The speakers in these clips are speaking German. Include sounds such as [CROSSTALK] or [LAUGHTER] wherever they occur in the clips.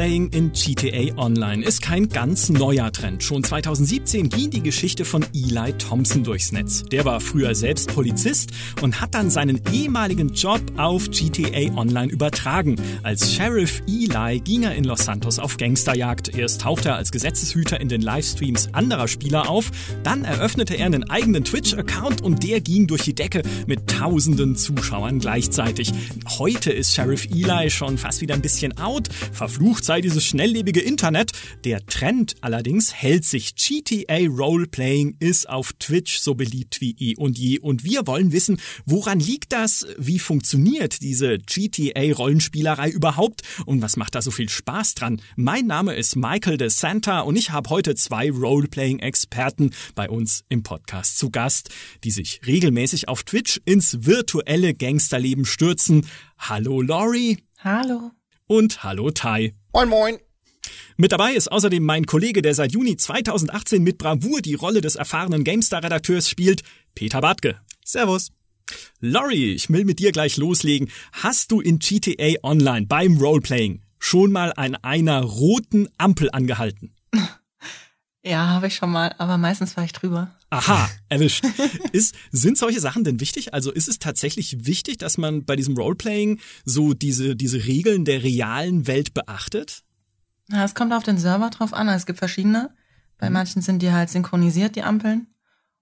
Roleplaying in GTA Online ist kein ganz neuer Trend. Schon 2017 ging die Geschichte von Eli Thompson durchs Netz. Der war früher selbst Polizist und hat dann seinen ehemaligen Job auf GTA Online übertragen. Als Sheriff Eli ging er in Los Santos auf Gangsterjagd. Erst tauchte er als Gesetzeshüter in den Livestreams anderer Spieler auf, dann eröffnete er einen eigenen Twitch-Account und der ging durch die Decke mit tausenden Zuschauern gleichzeitig. Heute ist Sheriff Eli schon fast wieder ein bisschen out. Verflucht sei dieses schnelllebige Internet. Der Trend allerdings hält sich. GTA Roleplaying ist auf Twitch so beliebt wie eh und je. Und wir wollen wissen, woran liegt das? Wie funktioniert diese GTA Rollenspielerei überhaupt? Und was macht da so viel Spaß dran? Mein Name ist Michael de Santa und ich habe heute zwei Roleplaying-Experten bei uns im Podcast zu Gast, die sich regelmäßig auf Twitch ins virtuelle Gangsterleben stürzen. Hallo Lori. Hallo. Und hallo Tai. Moin moin. Mit dabei ist außerdem mein Kollege, der seit Juni 2018 mit Bravour die Rolle des erfahrenen GameStar-Redakteurs spielt, Peter Bartke. Servus. Lori, ich will mit dir gleich loslegen. Hast du in GTA Online beim Roleplaying schon mal an einer roten Ampel angehalten? Ja, habe ich schon mal, aber meistens fahre ich drüber. Aha, erwischt. [LAUGHS] Ist, sind solche Sachen denn wichtig? Also ist es tatsächlich wichtig, dass man bei diesem Roleplaying so diese, diese Regeln der realen Welt beachtet? Ja, es kommt auf den Server drauf an. Es gibt verschiedene. Bei mhm. manchen sind die halt synchronisiert, die Ampeln.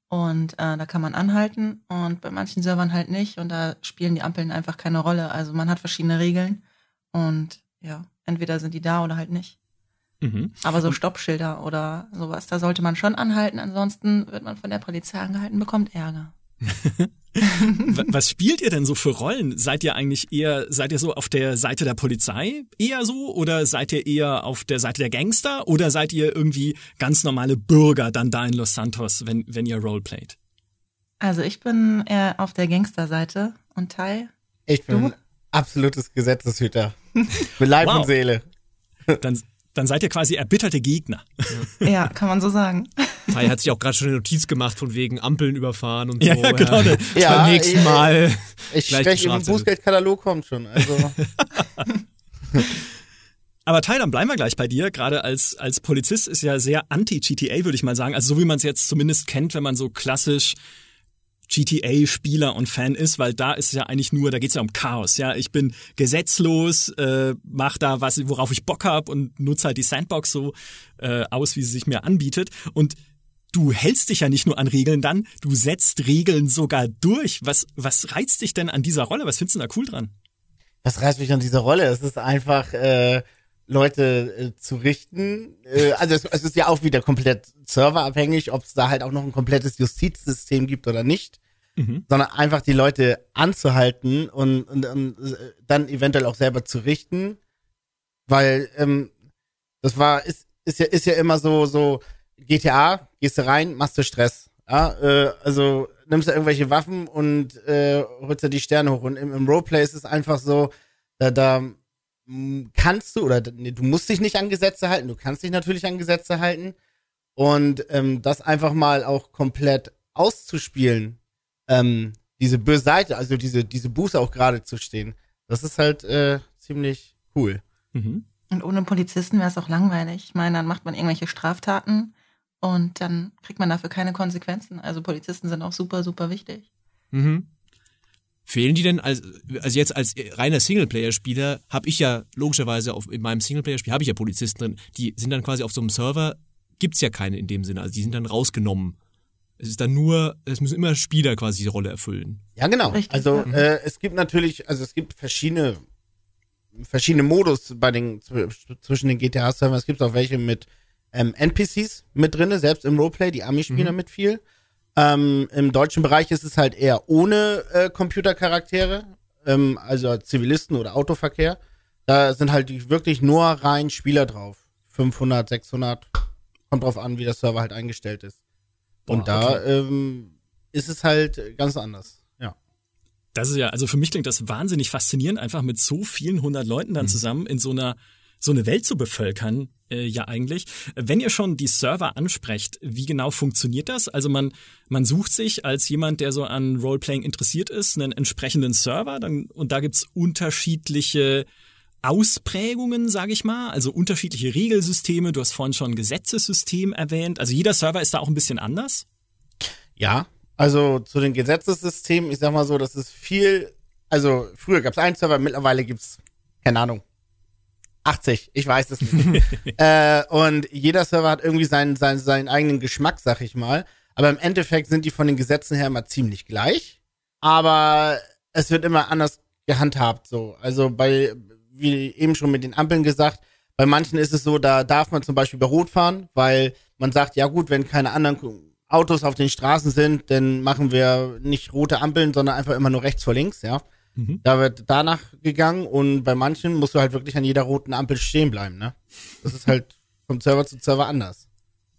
Und äh, da kann man anhalten. Und bei manchen Servern halt nicht. Und da spielen die Ampeln einfach keine Rolle. Also man hat verschiedene Regeln. Und ja, entweder sind die da oder halt nicht. Mhm. Aber so Stoppschilder oder sowas, da sollte man schon anhalten, ansonsten wird man von der Polizei angehalten, bekommt Ärger. [LAUGHS] Was spielt ihr denn so für Rollen? Seid ihr eigentlich eher, seid ihr so auf der Seite der Polizei eher so oder seid ihr eher auf der Seite der Gangster oder seid ihr irgendwie ganz normale Bürger dann da in Los Santos, wenn, wenn ihr Roleplayt? Also ich bin eher auf der Gangsterseite und Tai. Ich bin du? absolutes Gesetzeshüter. Mit Leib wow. und Seele. Dann dann seid ihr quasi erbitterte Gegner. Ja, ja kann man so sagen. Tai hat sich auch gerade schon eine Notiz gemacht von wegen Ampeln überfahren und so. Ja, genau. Ja, ja beim nächsten Mal. Ich, ich spreche im Bußgeldkatalog kommt schon. Also. [LAUGHS] Aber Tai, dann bleiben wir gleich bei dir. Gerade als, als Polizist ist ja sehr anti-GTA, würde ich mal sagen. Also so wie man es jetzt zumindest kennt, wenn man so klassisch GTA-Spieler und Fan ist, weil da ist ja eigentlich nur, da geht's ja um Chaos. Ja, ich bin gesetzlos, äh, mach da was, worauf ich Bock hab und nutze halt die Sandbox so äh, aus, wie sie sich mir anbietet. Und du hältst dich ja nicht nur an Regeln dann, du setzt Regeln sogar durch. Was, was reizt dich denn an dieser Rolle? Was findest du da cool dran? Was reizt mich an dieser Rolle? Es ist einfach äh, Leute äh, zu richten. Äh, also es, es, ist ja auch wieder komplett serverabhängig, ob es da halt auch noch ein komplettes Justizsystem gibt oder nicht. Mhm. Sondern einfach die Leute anzuhalten und, und, und äh, dann eventuell auch selber zu richten. Weil ähm, das war, ist, ist ja, ist ja immer so, so, GTA, gehst du rein, machst du Stress. Ja, äh, also nimmst du irgendwelche Waffen und äh, holst du die Sterne hoch. Und im, im Roleplay ist es einfach so, da, da kannst du oder nee, du musst dich nicht an Gesetze halten, du kannst dich natürlich an Gesetze halten und ähm, das einfach mal auch komplett auszuspielen, ähm, diese böse Seite, also diese diese Buße auch gerade zu stehen, das ist halt äh, ziemlich cool. Mhm. Und ohne Polizisten wäre es auch langweilig. Ich meine, dann macht man irgendwelche Straftaten und dann kriegt man dafür keine Konsequenzen. Also Polizisten sind auch super, super wichtig. Mhm. Fehlen die denn als also jetzt als reiner Singleplayer-Spieler habe ich ja logischerweise auf in meinem Singleplayer-Spiel habe ich ja Polizisten drin, die sind dann quasi auf so einem Server gibt's ja keine in dem Sinne, also die sind dann rausgenommen. Es ist dann nur, es müssen immer Spieler quasi die Rolle erfüllen. Ja, genau. Richtig, also ja. äh, es gibt natürlich, also es gibt verschiedene verschiedene Modus bei den zwischen den GTA-Servern. Es gibt auch welche mit ähm, NPCs mit drinne, selbst im Roleplay, die Army spielen mhm. damit viel. Ähm, Im deutschen Bereich ist es halt eher ohne äh, Computercharaktere, ähm, also Zivilisten oder Autoverkehr. Da sind halt wirklich nur rein Spieler drauf. 500, 600, kommt drauf an, wie der Server halt eingestellt ist. Und Boah, da okay. ähm, ist es halt ganz anders. Ja. Das ist ja, also für mich klingt das wahnsinnig faszinierend, einfach mit so vielen hundert Leuten dann mhm. zusammen in so einer so eine Welt zu bevölkern, äh, ja eigentlich. Wenn ihr schon die Server ansprecht, wie genau funktioniert das? Also man, man sucht sich als jemand, der so an Roleplaying interessiert ist, einen entsprechenden Server dann, und da gibt's unterschiedliche Ausprägungen, sage ich mal, also unterschiedliche Regelsysteme. Du hast vorhin schon Gesetzessystem erwähnt. Also jeder Server ist da auch ein bisschen anders. Ja, also zu den Gesetzessystemen, ich sag mal so, das ist viel, also früher gab es einen Server, mittlerweile gibt's keine Ahnung, 80, ich weiß es nicht. [LAUGHS] äh, und jeder Server hat irgendwie seinen, seinen, seinen eigenen Geschmack, sag ich mal. Aber im Endeffekt sind die von den Gesetzen her immer ziemlich gleich. Aber es wird immer anders gehandhabt, so. Also bei, wie eben schon mit den Ampeln gesagt, bei manchen ist es so, da darf man zum Beispiel bei Rot fahren, weil man sagt, ja gut, wenn keine anderen Autos auf den Straßen sind, dann machen wir nicht rote Ampeln, sondern einfach immer nur rechts vor links, ja. Mhm. Da wird danach gegangen und bei manchen musst du halt wirklich an jeder roten Ampel stehen bleiben, ne? Das ist halt vom Server zu Server anders.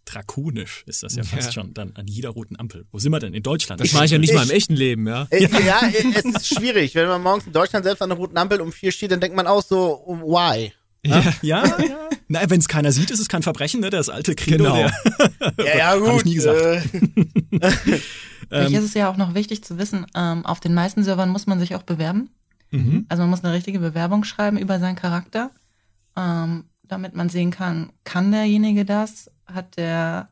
Drakonisch ist das ja, ja fast schon dann an jeder roten Ampel. Wo sind wir denn? In Deutschland? Das mache ich ja nicht ich, mal im echten Leben, ja. Ich, ja, es ist schwierig. Wenn man morgens in Deutschland selbst an der roten Ampel um vier steht, dann denkt man auch so, why? Ja, ja. ja. Na, wenn es keiner sieht, ist es kein Verbrechen, ne? Das alte Credo. Genau. Der, ja, ja, gut. [LAUGHS] Hab ich nie gesagt. Äh. [LAUGHS] Vielleicht ist es ja auch noch wichtig zu wissen, ähm, auf den meisten Servern muss man sich auch bewerben. Mhm. Also man muss eine richtige Bewerbung schreiben über seinen Charakter, ähm, damit man sehen kann, kann derjenige das? Hat der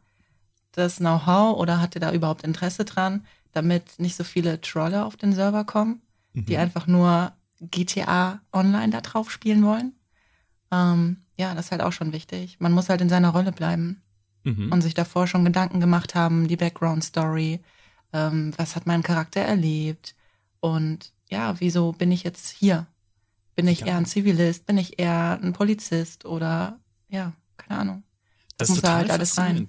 das Know-how oder hat der da überhaupt Interesse dran, damit nicht so viele Troller auf den Server kommen, mhm. die einfach nur GTA Online da drauf spielen wollen? Ähm, ja, das ist halt auch schon wichtig. Man muss halt in seiner Rolle bleiben mhm. und sich davor schon Gedanken gemacht haben, die Background-Story, ähm, was hat mein Charakter erlebt und ja, wieso bin ich jetzt hier? Bin ich ja. eher ein Zivilist? Bin ich eher ein Polizist? Oder ja, keine Ahnung. Das, das muss da halt alles rein.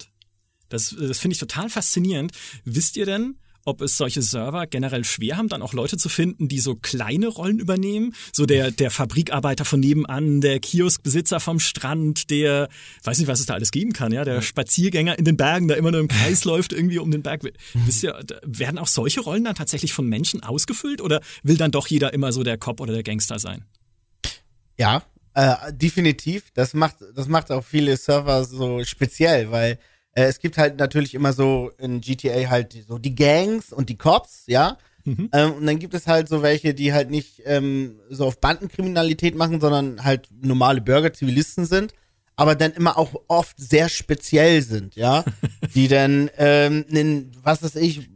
Das, das finde ich total faszinierend. Wisst ihr denn, ob es solche Server generell schwer haben, dann auch Leute zu finden, die so kleine Rollen übernehmen. So der, der Fabrikarbeiter von nebenan, der Kioskbesitzer vom Strand, der, weiß nicht, was es da alles geben kann, ja, der Spaziergänger in den Bergen, der immer nur im Kreis [LAUGHS] läuft, irgendwie um den Berg. Wisst ihr, werden auch solche Rollen dann tatsächlich von Menschen ausgefüllt oder will dann doch jeder immer so der Cop oder der Gangster sein? Ja, äh, definitiv. Das macht, das macht auch viele Server so speziell, weil äh, es gibt halt natürlich immer so in GTA halt so die Gangs und die Cops, ja. Mhm. Ähm, und dann gibt es halt so welche, die halt nicht ähm, so auf Bandenkriminalität machen, sondern halt normale Bürger, Zivilisten sind, aber dann immer auch oft sehr speziell sind, ja. [LAUGHS] die dann, ähm, in, was weiß ich,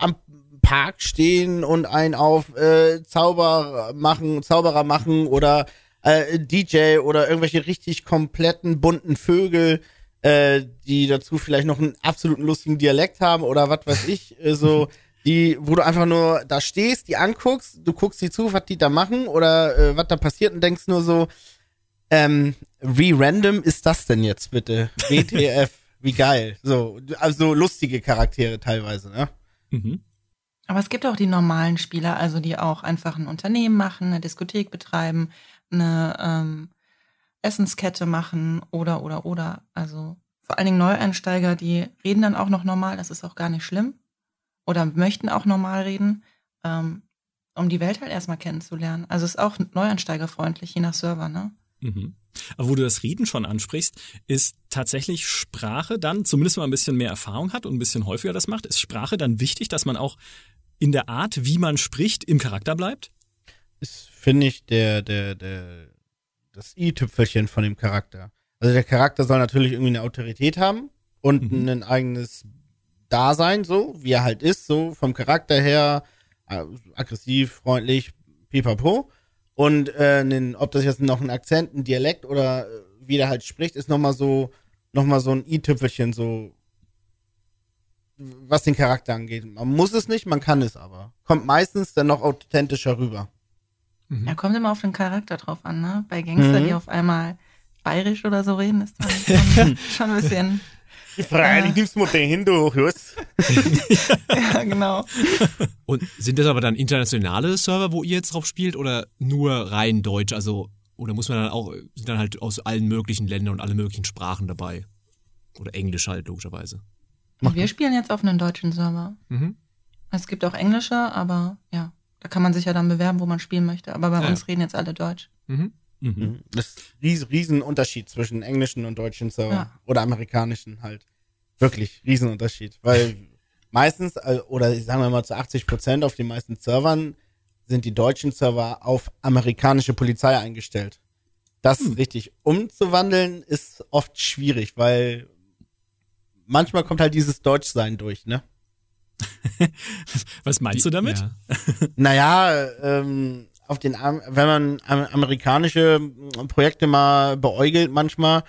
am Park stehen und einen auf äh, Zauber machen, Zauberer machen oder äh, DJ oder irgendwelche richtig kompletten bunten Vögel äh, die dazu vielleicht noch einen absoluten lustigen Dialekt haben oder was weiß ich, äh, so, [LAUGHS] die, wo du einfach nur da stehst, die anguckst, du guckst die zu, was die da machen oder äh, was da passiert und denkst nur so, ähm, wie random ist das denn jetzt bitte? WTF, [LAUGHS] wie geil. So, also lustige Charaktere teilweise, ne? Mhm. Aber es gibt auch die normalen Spieler, also die auch einfach ein Unternehmen machen, eine Diskothek betreiben, eine ähm, Essenskette machen oder, oder, oder. Also vor allen Dingen Neueinsteiger, die reden dann auch noch normal, das ist auch gar nicht schlimm. Oder möchten auch normal reden, ähm, um die Welt halt erstmal kennenzulernen. Also ist auch neueinsteigerfreundlich, je nach Server, ne? Mhm. Aber wo du das Reden schon ansprichst, ist tatsächlich Sprache dann, zumindest wenn man ein bisschen mehr Erfahrung hat und ein bisschen häufiger das macht, ist Sprache dann wichtig, dass man auch in der Art, wie man spricht, im Charakter bleibt? Ist, finde ich, der, der, der das i-Tüpfelchen von dem Charakter. Also der Charakter soll natürlich irgendwie eine Autorität haben und mhm. ein eigenes Dasein, so wie er halt ist, so vom Charakter her, äh, aggressiv, freundlich, pipapo. Und äh, nen, ob das jetzt noch ein Akzent, ein Dialekt oder äh, wie der halt spricht, ist nochmal so, noch mal so ein i-Tüpfelchen, so was den Charakter angeht. Man muss es nicht, man kann es aber. Kommt meistens dann noch authentischer rüber. Mhm. Ja, kommt immer auf den Charakter drauf an, ne? Bei Gangster, mhm. die auf einmal bayerisch oder so reden, ist dann [LAUGHS] schon, schon ein bisschen. Freilich äh, nimmst du mal den hin, du Just. [LAUGHS] ja, genau. Und sind das aber dann internationale Server, wo ihr jetzt drauf spielt oder nur rein deutsch? Also, oder muss man dann auch, sind dann halt aus allen möglichen Ländern und alle möglichen Sprachen dabei? Oder Englisch halt, logischerweise. Wir spielen jetzt auf einem deutschen Server. Mhm. Es gibt auch englische, aber ja. Da kann man sich ja dann bewerben, wo man spielen möchte. Aber bei ja. uns reden jetzt alle Deutsch. Mhm. Mhm. mhm. Das ist ein Riesenunterschied zwischen englischen und deutschen Server. Ja. Oder amerikanischen halt. Wirklich, Riesenunterschied. Weil meistens, äh, oder sagen wir mal zu 80 Prozent auf den meisten Servern sind die deutschen Server auf amerikanische Polizei eingestellt. Das richtig umzuwandeln ist oft schwierig, weil manchmal kommt halt dieses Deutschsein durch, ne? [LAUGHS] Was meinst du damit? Ja. [LAUGHS] Naja, ähm, auf den, wenn man am- amerikanische Projekte mal beäugelt manchmal,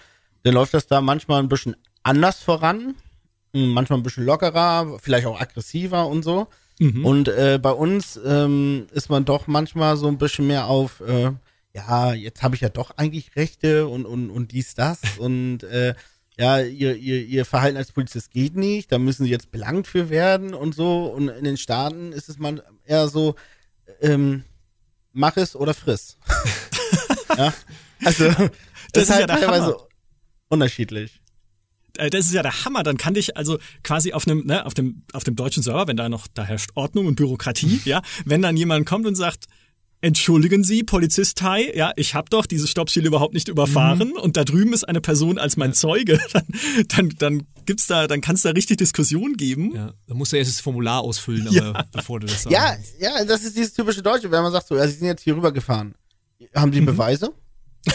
dann läuft das da manchmal ein bisschen anders voran, manchmal ein bisschen lockerer, vielleicht auch aggressiver und so. Und äh, bei uns ähm, ist man doch manchmal so ein bisschen mehr auf, äh, ja, jetzt habe ich ja doch eigentlich Rechte und, und, und dies, das [LAUGHS] und äh, ja, ihr, ihr, ihr Verhalten als Polizist geht nicht, da müssen sie jetzt belangt für werden und so. Und in den Staaten ist es man eher so, ähm, mach es oder friss. [LAUGHS] ja, also das, Das ist ist halt ja teilweise Hammer. unterschiedlich. Äh, Das ist ja der Hammer. Dann kann dich also quasi auf einem, ne, auf dem, auf dem deutschen Server, wenn da noch, da herrscht Ordnung und Bürokratie, [LAUGHS] ja, wenn dann jemand kommt und sagt, Entschuldigen Sie, Polizist Tai, ja, ich habe doch dieses Stoppschild überhaupt nicht überfahren und da drüben ist eine Person als mein Zeuge, [LAUGHS] dann, dann, dann gibt's da, dann kann es da richtig Diskussion geben. Ja, da musst du erst das Formular ausfüllen, aber bevor du das sagst. Ja, ja, das ist dieses typische Deutsche, wenn man sagt so, ja, sie sind jetzt hier rübergefahren. Haben Mhm. Sie Beweise? [LAUGHS]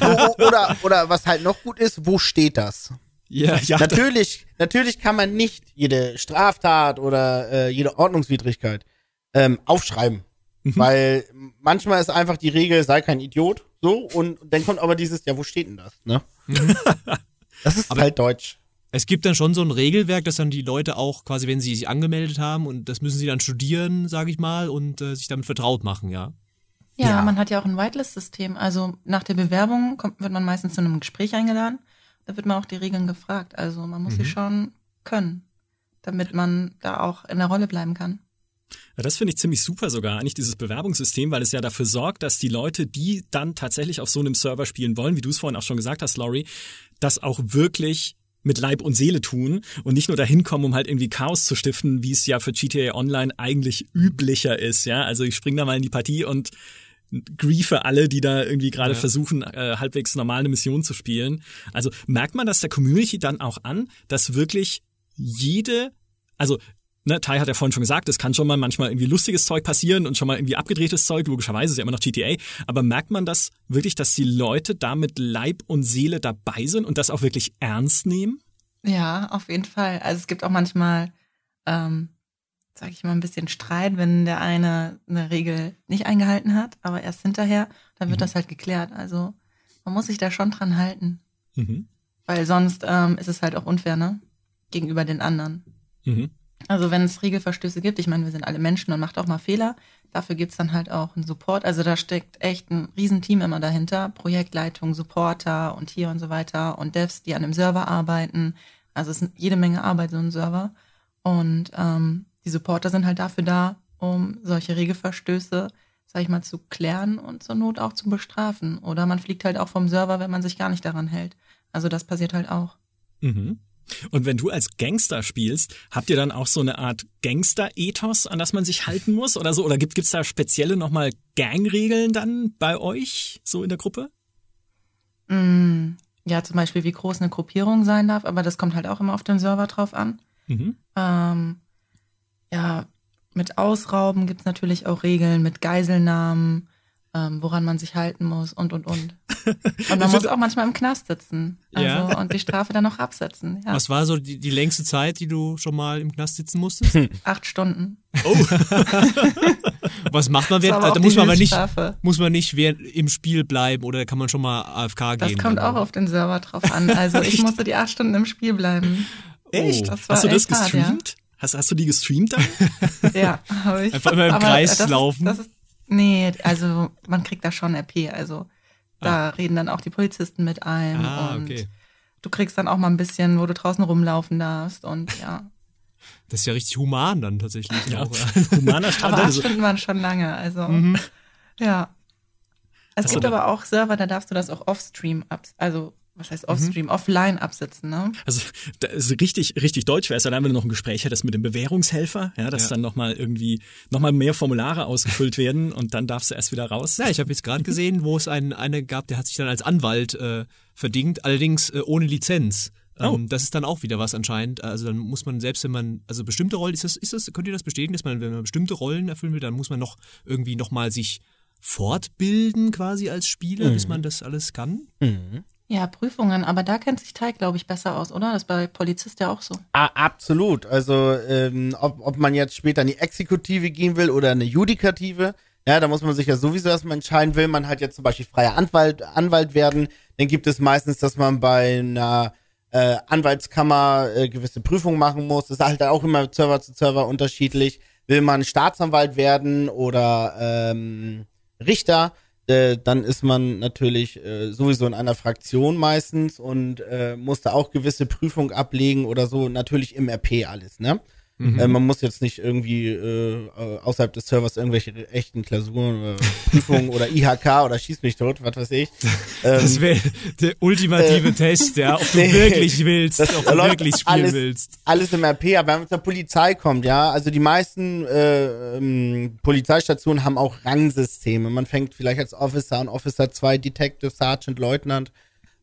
O- oder, oder was halt noch gut ist, wo steht das? Ja, ja. natürlich, natürlich kann man nicht jede Straftat oder äh, jede Ordnungswidrigkeit ähm, aufschreiben. Mhm. Weil manchmal ist einfach die Regel, sei kein Idiot, so, und dann kommt aber dieses, ja, wo steht denn das, ne? das ist halt deutsch. Es gibt dann schon so ein Regelwerk, dass dann die Leute auch quasi, wenn sie sich angemeldet haben und das müssen sie dann studieren, sage ich mal, und äh, sich damit vertraut machen, ja. Ja, Ja. man hat ja auch ein Whitelist-System. Also nach der Bewerbung kommt, wird man meistens zu einem Gespräch eingeladen. Da wird man auch die Regeln gefragt. Also man muss sie schon können, damit man da auch in der Rolle bleiben kann. Ja, das finde ich ziemlich super sogar, eigentlich dieses Bewerbungssystem, weil es ja dafür sorgt, dass die Leute, die dann tatsächlich auf so einem Server spielen wollen, wie du es vorhin auch schon gesagt hast, Laurie, das auch wirklich mit Leib und Seele tun und nicht nur dahin kommen, um halt irgendwie Chaos zu stiften, wie es ja für GTA Online eigentlich üblicher ist, ja. Also ich spring da mal in die Partie und griefe alle, die da irgendwie gerade Ja. versuchen, äh, halbwegs normal eine Mission zu spielen. Also merkt man das der Community dann auch an, dass wirklich jede, also ne, Tai hat ja vorhin schon gesagt, es kann schon mal manchmal irgendwie lustiges Zeug passieren und schon mal irgendwie abgedrehtes Zeug, logischerweise ist ja immer noch GTA, aber merkt man das wirklich, dass die Leute da mit Leib und Seele dabei sind und das auch wirklich ernst nehmen? Ja, auf jeden Fall. Also es gibt auch manchmal, ähm, sag ich mal, ein bisschen Streit, wenn der eine eine Regel nicht eingehalten hat, aber erst hinterher, dann wird das halt geklärt. Also man muss sich da schon dran halten, Mhm. weil sonst ähm, ist es halt auch unfair, ne? Gegenüber den anderen. Mhm. Also wenn es Regelverstöße gibt, ich meine, wir sind alle Menschen und macht auch mal Fehler, dafür gibt's dann halt auch einen Support. Also da steckt echt ein Riesenteam immer dahinter. Projektleitung, Supporter und hier und so weiter und Devs, die an dem Server arbeiten. Also es ist jede Menge Arbeit, so ein Server. Und ähm, die Supporter sind halt dafür da, um solche Regelverstöße, sag ich mal, zu klären und zur Not auch zu bestrafen. Oder man fliegt halt auch vom Server, wenn man sich gar nicht daran hält. Also das passiert halt auch. Mhm. Und wenn du als Gangster spielst, habt ihr dann auch so eine Art Gangster-Ethos, an das man sich halten muss oder so? Oder gibt es da spezielle nochmal Gangregeln dann bei euch so in der Gruppe? Mm, Ja, zum Beispiel, wie groß eine Gruppierung sein darf, aber das kommt halt auch immer auf den Server drauf an. Mhm. Ähm, ja, mit Ausrauben gibt's natürlich auch Regeln, mit Geiselnahmen, ähm, woran man sich halten muss und und und. [LAUGHS] Und man muss auch manchmal im Knast sitzen. Also, Ja. Und die Strafe dann noch absetzen. Ja. Was war so die, die längste Zeit, die du schon mal im Knast sitzen musstest? Acht Stunden. [LAUGHS] Was macht man Das während, da muss man aber nicht, muss man nicht während, im Spiel bleiben oder kann man schon mal AFK Das gehen? kommt auch auf den Server drauf an. Also ich [LAUGHS] musste die acht Stunden im Spiel bleiben. Echt? das war hast du das echt hart, ja. gestreamt? Hast, hast du die gestreamt dann? Ja, habe ich. Einfach immer im Aber Kreis das laufen? Ist, das ist, nee, also man kriegt da schon RP. Also da reden dann auch die Polizisten mit einem Ah, und okay. du kriegst dann auch mal ein bisschen, wo du draußen rumlaufen darfst und ja. Das ist ja richtig human dann tatsächlich. Ja. Auch, [LAUGHS] Humaner Strand. Aber acht Also, Stunden waren schon lange, also ja. Es Hast du gibt aber auch Server, da darfst du das auch offstream ab, also was heißt offstream, offline absitzen, ne? also richtig, richtig deutsch wäre es dann, wenn du noch ein Gespräch hättest mit dem Bewährungshelfer, ja, dass Ja. dann nochmal irgendwie nochmal mehr Formulare ausgefüllt werden und dann darfst du erst wieder raus. Ja, ich habe jetzt gerade gesehen, wo es einen eine gab, der hat sich dann als Anwalt äh, verdingt, allerdings äh, ohne Lizenz. Oh. Ähm, das ist dann auch wieder was anscheinend. Also dann muss man selbst, wenn man, also bestimmte Rollen, ist das, ist das, könnt ihr das bestätigen, dass man, wenn man bestimmte Rollen erfüllen will, dann muss man noch irgendwie nochmal sich fortbilden quasi als Spieler, bis man das alles kann? Mhm. Ja, Prüfungen, aber da kennt sich Teig, glaube ich, besser aus, oder? Das ist bei Polizist ja auch so. Ah, absolut. Also ähm, ob, ob man jetzt später in die Exekutive gehen will oder eine Judikative, ja, da muss man sich ja sowieso erstmal entscheiden, will man halt jetzt zum Beispiel freier Anwalt, Anwalt werden, dann gibt es meistens, dass man bei einer äh, Anwaltskammer äh, gewisse Prüfungen machen muss. Das ist halt auch immer Server zu Server unterschiedlich. Will man Staatsanwalt werden oder ähm, Richter, äh, dann ist man natürlich äh, sowieso in einer Fraktion meistens und äh, muss da auch gewisse Prüfungen ablegen oder so. Natürlich im RP alles, ne? Äh, man muss jetzt nicht irgendwie äh, äh, außerhalb des Servers irgendwelche echten Klausuren oder Prüfungen oder IHK oder Schieß mich tot, was weiß ich. [LAUGHS] Ähm, Das wäre der ultimative Test, ja, ob du [LAUGHS] nee, wirklich willst, ob du wirklich spielen alles, willst. Alles im RP, aber wenn man zur Polizei kommt, ja, also die meisten äh, ähm, Polizeistationen haben auch Rangsysteme. Man fängt vielleicht als Officer an, Officer 2, Detective, Sergeant, Leutnant,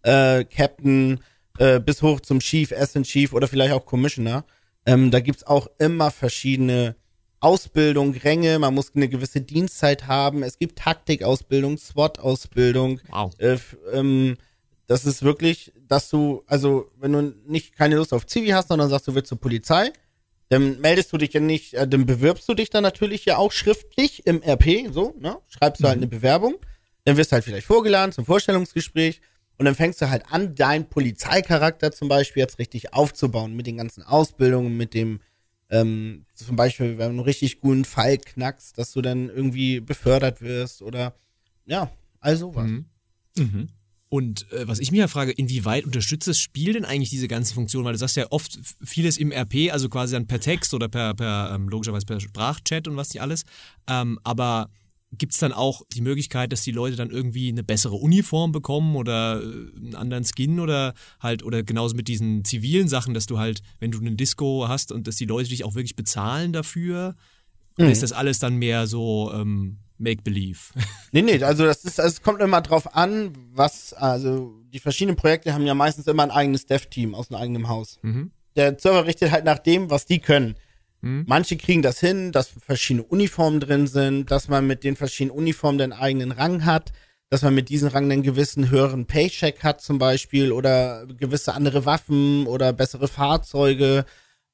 äh, Captain, äh, bis hoch zum Chief, Assistant Chief oder vielleicht auch Commissioner. Ähm, da gibt's auch immer verschiedene Ausbildung, Ränge, man muss eine gewisse Dienstzeit haben. Es gibt Taktikausbildung, SWAT-Ausbildung. Wow. Äh, ähm, das ist wirklich, dass du, also wenn du nicht keine Lust auf Zivi hast, sondern sagst, du willst zur Polizei, dann meldest du dich ja nicht, äh, dann bewirbst du dich dann natürlich ja auch schriftlich im RP, so, ne? Schreibst du halt eine Bewerbung, dann wirst du halt vielleicht vorgeladen zum Vorstellungsgespräch und dann fängst du halt an, deinen Polizeicharakter zum Beispiel jetzt richtig aufzubauen mit den ganzen Ausbildungen, mit dem, ähm, zum Beispiel, wenn du einen richtig guten Fall knackst, dass du dann irgendwie befördert wirst oder ja, all sowas. Mhm. Und äh, was ich mir ja frage, inwieweit unterstützt das Spiel denn eigentlich diese ganzen Funktionen? Weil du sagst ja oft vieles im RP, also quasi dann per Text oder per, per ähm, logischerweise per Sprachchat und was nicht alles. Ähm, aber gibt es dann auch die Möglichkeit, dass die Leute dann irgendwie eine bessere Uniform bekommen oder äh, einen anderen Skin oder halt, oder genauso mit diesen zivilen Sachen, dass du halt, wenn du einen Disco hast und dass die Leute dich auch wirklich bezahlen dafür? Oder ist das alles dann mehr so ähm, Make-Believe? [LAUGHS] Nee, nee, also das ist, also es kommt immer drauf an, was, also die verschiedenen Projekte haben ja meistens immer ein eigenes Dev-Team aus einem eigenen Haus. Mhm. Der Server richtet halt nach dem, was die können. Mhm. Manche kriegen das hin, dass verschiedene Uniformen drin sind, dass man mit den verschiedenen Uniformen den eigenen Rang hat, dass man mit diesen Rang einen gewissen höheren Paycheck hat zum Beispiel oder gewisse andere Waffen oder bessere Fahrzeuge.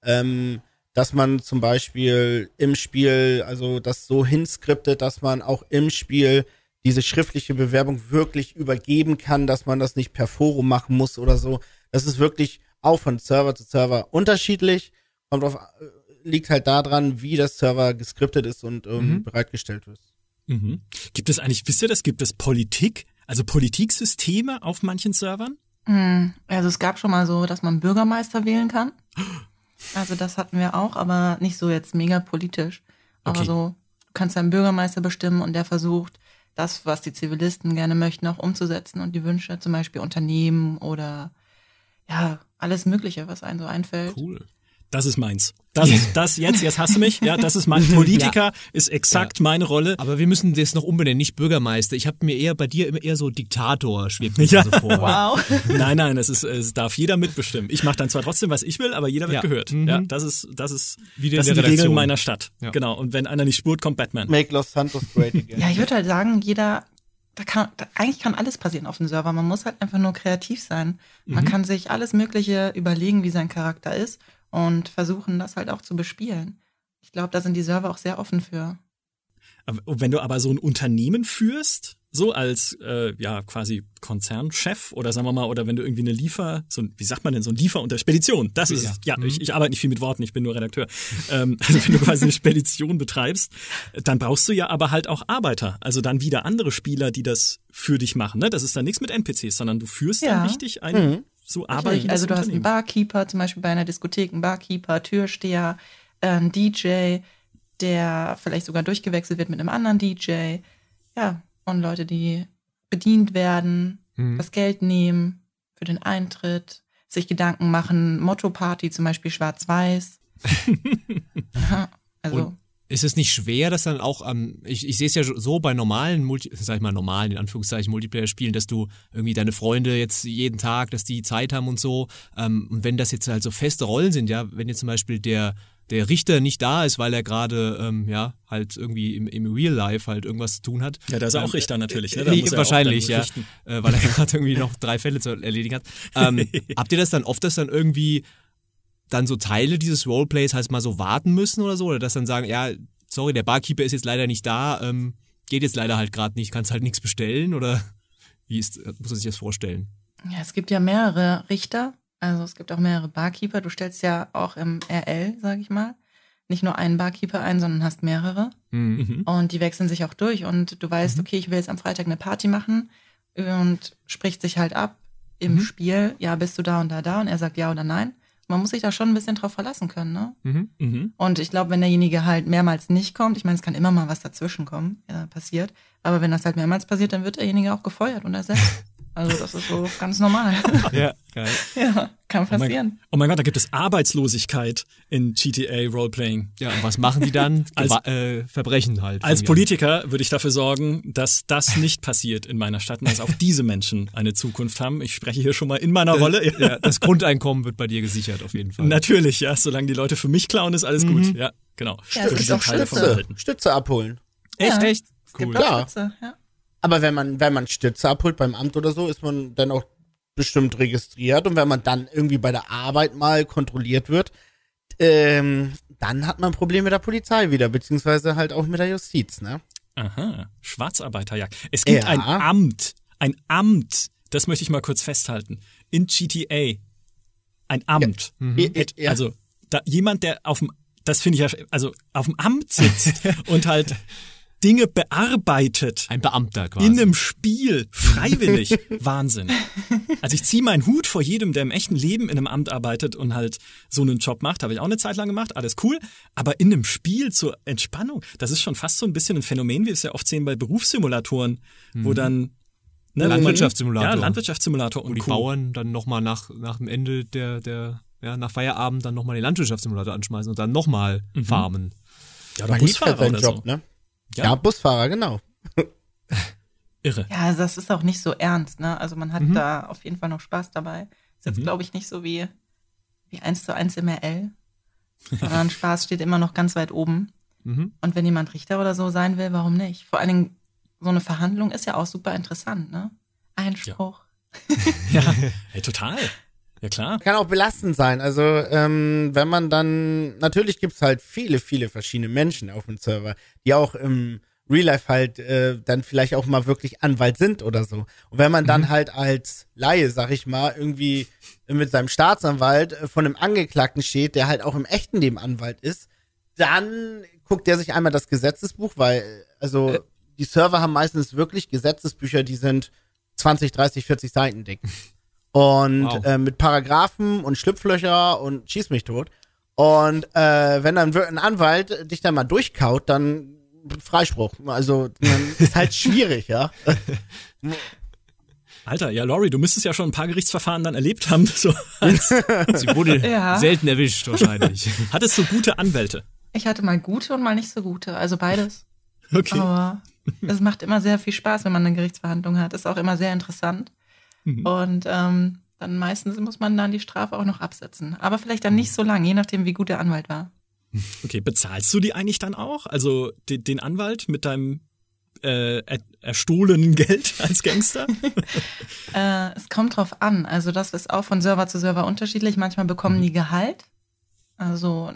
Ähm, dass man zum Beispiel im Spiel, also das so hinskriptet, dass man auch im Spiel diese schriftliche Bewerbung wirklich übergeben kann, dass man das nicht per Forum machen muss oder so. Das ist wirklich auch von Server zu Server unterschiedlich. Kommt auf, äh, liegt halt daran, wie das Server geskriptet ist und ähm, Mhm. bereitgestellt wird. Mhm. Gibt es eigentlich, wisst ihr das, gibt es Politik, also Politiksysteme auf manchen Servern? Hm, Also es gab schon mal so, dass man Bürgermeister wählen kann. [GASPS] Also das hatten wir auch, aber nicht so jetzt mega politisch. Aber Okay. so, du kannst einen Bürgermeister bestimmen und der versucht, das, was die Zivilisten gerne möchten, auch umzusetzen und die Wünsche, zum Beispiel Unternehmen oder ja, alles Mögliche, was einem so einfällt. Cool. Das ist meins. Das ist das jetzt, jetzt hast du mich. Ja, das ist mein [LAUGHS] Politiker, ist exakt meine Rolle. Aber wir müssen das noch umbenennen, nicht Bürgermeister. Ich habe mir eher bei dir immer eher so Diktator schwebt mir Ja. so vor. Wow. [LAUGHS] Nein, nein, es ist, es darf jeder mitbestimmen. Ich mache dann zwar trotzdem, was ich will, aber jeder wird Ja. gehört. Mhm. Ja, das ist, das ist, Wieder das in sind die Regeln Redaktion. meiner Stadt. Ja. Genau. Und wenn einer nicht spurt, kommt Batman. Make Los Santos great again. Ja, ich würde halt sagen, jeder, da kann, da, eigentlich kann alles passieren auf dem Server. Man muss halt einfach nur kreativ sein. Man Mhm. kann sich alles Mögliche überlegen, wie sein Charakter ist und versuchen, das halt auch zu bespielen. Ich glaube, da sind die Server auch sehr offen für. Wenn du aber so ein Unternehmen führst, so als äh, ja quasi Konzernchef oder sagen wir mal, oder wenn du irgendwie eine Liefer, so ein, wie sagt man denn, so ein Liefer unter Spedition, das ist Ja. Ja, ich, ich arbeite nicht viel mit Worten, ich bin nur Redakteur. Ähm, [LAUGHS] also wenn du quasi eine Spedition betreibst, dann brauchst du ja aber halt auch Arbeiter, also dann wieder andere Spieler, die das für dich machen. Ne? Das ist dann nichts mit NPCs, sondern du führst Ja. dann richtig ein so arbeitendes also du hast einen. Barkeeper, zum Beispiel bei einer Diskothek, einen Barkeeper, Türsteher, äh, einen DJ, der vielleicht sogar durchgewechselt wird mit einem anderen DJ. Ja, und Leute, die bedient werden, Mhm. das Geld nehmen für den Eintritt, sich Gedanken machen, Motto-Party zum Beispiel schwarz-weiß. [LAUGHS] also Und- Ist es nicht schwer, dass dann auch ähm, ich, ich sehe es ja so bei normalen Multi, sag ich mal normalen in Anführungszeichen Multiplayer-Spielen, dass du irgendwie deine Freunde jetzt jeden Tag, dass die Zeit haben und so. Ähm, und wenn das jetzt halt so feste Rollen sind, ja, wenn jetzt zum Beispiel der der Richter nicht da ist, weil er gerade ähm, ja halt irgendwie im, im Real Life halt irgendwas zu tun hat. Ja, da ist er auch Ähm, Richter natürlich. Ne? äh, Da auch wahrscheinlich, ja, richten. äh, weil er [LAUGHS] gerade irgendwie noch drei Fälle zu erledigen hat. Ähm, [LAUGHS] habt ihr das dann oft, dass dann irgendwie dann so Teile dieses Roleplays heißt mal so warten müssen oder so? Oder dass dann sagen, ja, sorry, der Barkeeper ist jetzt leider nicht da, ähm, geht jetzt leider halt gerade nicht, kannst halt nichts bestellen oder [LAUGHS] wie ist, muss man sich das vorstellen? Ja, es gibt ja mehrere Richter, also es gibt auch mehrere Barkeeper. Du stellst ja auch im RL, sag ich mal, nicht nur einen Barkeeper ein, sondern hast mehrere. Mhm. Und die wechseln sich auch durch und du weißt, okay, ich will jetzt am Freitag eine Party machen und spricht sich halt ab im Mhm. Spiel, ja, bist du da und da da und er sagt ja oder nein. Man muss sich da schon ein bisschen drauf verlassen können, ne? Mhm. Mhm. Und ich glaube, wenn derjenige halt mehrmals nicht kommt, ich meine, es kann immer mal was dazwischen kommen, ja, passiert, aber wenn das halt mehrmals passiert, dann wird derjenige auch gefeuert und ersetzt. [LAUGHS] Also das ist so ganz normal. [LAUGHS] Ja, geil. [LAUGHS] ja, kann Oh mein, passieren. oh mein Gott, da gibt es Arbeitslosigkeit in GTA Roleplaying. Ja, und was machen die dann? [LAUGHS] Als- äh, Verbrechen halt. Als. Politiker würde ich dafür sorgen, dass das nicht passiert in meiner Stadt und dass auch diese Menschen eine Zukunft haben. Ich spreche hier schon mal in meiner Rolle. Ja, das Grundeinkommen wird bei dir gesichert auf jeden Fall. Natürlich, ja. Solange die Leute für mich klauen, ist alles gut. Ja, genau. Ja, es gibt auch Stütze. Stütze abholen. Echt, Ja. echt? Es gibt Cool. auch Klar. Spitze, ja. Aber wenn man, wenn man Stütze abholt beim Amt oder so, ist man dann auch bestimmt registriert. Und wenn man dann irgendwie bei der Arbeit mal kontrolliert wird, ähm, dann hat man ein Problem mit der Polizei wieder, beziehungsweise halt auch mit der Justiz, ne? Aha, Schwarzarbeiterjagd. Es gibt Ja. ein Amt, ein Amt, das möchte ich mal kurz festhalten, in GTA. Ein Amt. Ja, ja. Also da, jemand, der auf dem, das finde ich ja, also auf dem Amt sitzt [LAUGHS] und halt Dinge bearbeitet. Ein Beamter quasi. In einem Spiel, freiwillig. [LAUGHS] Wahnsinn. Also ich ziehe meinen Hut vor jedem, der im echten Leben in einem Amt arbeitet und halt so einen Job macht. Habe ich auch eine Zeit lang gemacht, alles cool. Aber in einem Spiel zur Entspannung, das ist schon fast so ein bisschen ein Phänomen, wie wir es ja oft sehen bei Berufssimulatoren, wo dann ne, Landwirtschaftssimulator. Ja, Landwirtschaftssimulator wo und die Co. Bauern dann nochmal nach, nach dem Ende der, der, ja, nach Feierabend dann nochmal den Landwirtschaftssimulator anschmeißen und dann nochmal farmen. Ja, oder halt Busfahrer oder Job, so. ne? Ja. Ja. Busfahrer, genau. [LAUGHS] Irre. Ja, also das ist auch nicht so ernst, ne? Also man hat Mhm. da auf jeden Fall noch Spaß dabei. Ist jetzt, glaube ich, nicht so wie, wie eins zu eins im RL. Sondern [LAUGHS] Spaß steht immer noch ganz weit oben. Mhm. Und wenn jemand Richter oder so sein will, warum nicht? Vor allen Dingen, so eine Verhandlung ist ja auch super interessant, ne? Einspruch. Ja, [LAUGHS] hey, total. Ja, klar. Kann auch belastend sein. Also, ähm, wenn man dann, natürlich gibt's halt viele, viele verschiedene Menschen auf dem Server, die auch im Real Life halt äh, dann vielleicht auch mal wirklich Anwalt sind oder so. Und wenn man dann halt als Laie, sag ich mal, irgendwie mit seinem Staatsanwalt äh, von einem Angeklagten steht, der halt auch im echten Leben Anwalt ist, dann guckt der sich einmal das Gesetzesbuch, weil, äh, also die Server haben meistens wirklich Gesetzesbücher, die sind 20, 30, 40 Seiten dick. Und Wow. äh, mit Paragraphen und Schlupflöcher und schieß mich tot. Und äh, wenn dann ein Anwalt dich dann mal durchkaut, dann Freispruch. Also dann [LAUGHS] ist halt schwierig, ja. [LAUGHS] Alter, ja, Laurie, du müsstest ja schon ein paar Gerichtsverfahren dann erlebt haben. [LAUGHS] So als, Sie wurde Ja. selten erwischt wahrscheinlich. hattest du gute Anwälte? Ich hatte mal gute und mal nicht so gute, also beides. Okay. Aber es macht immer sehr viel Spaß, wenn man eine Gerichtsverhandlung hat. Ist auch immer sehr interessant. Mhm. Und ähm, dann meistens muss man dann die Strafe auch noch absetzen. Aber vielleicht dann nicht so lang, je nachdem, wie gut der Anwalt war. Okay, bezahlst du die eigentlich dann auch? Also den, den Anwalt mit deinem äh, er, erstohlenen Geld [LAUGHS] als Gangster? [LAUGHS] Äh, es kommt drauf an. Also das ist auch von Server zu Server unterschiedlich. Manchmal bekommen die Gehalt. Also,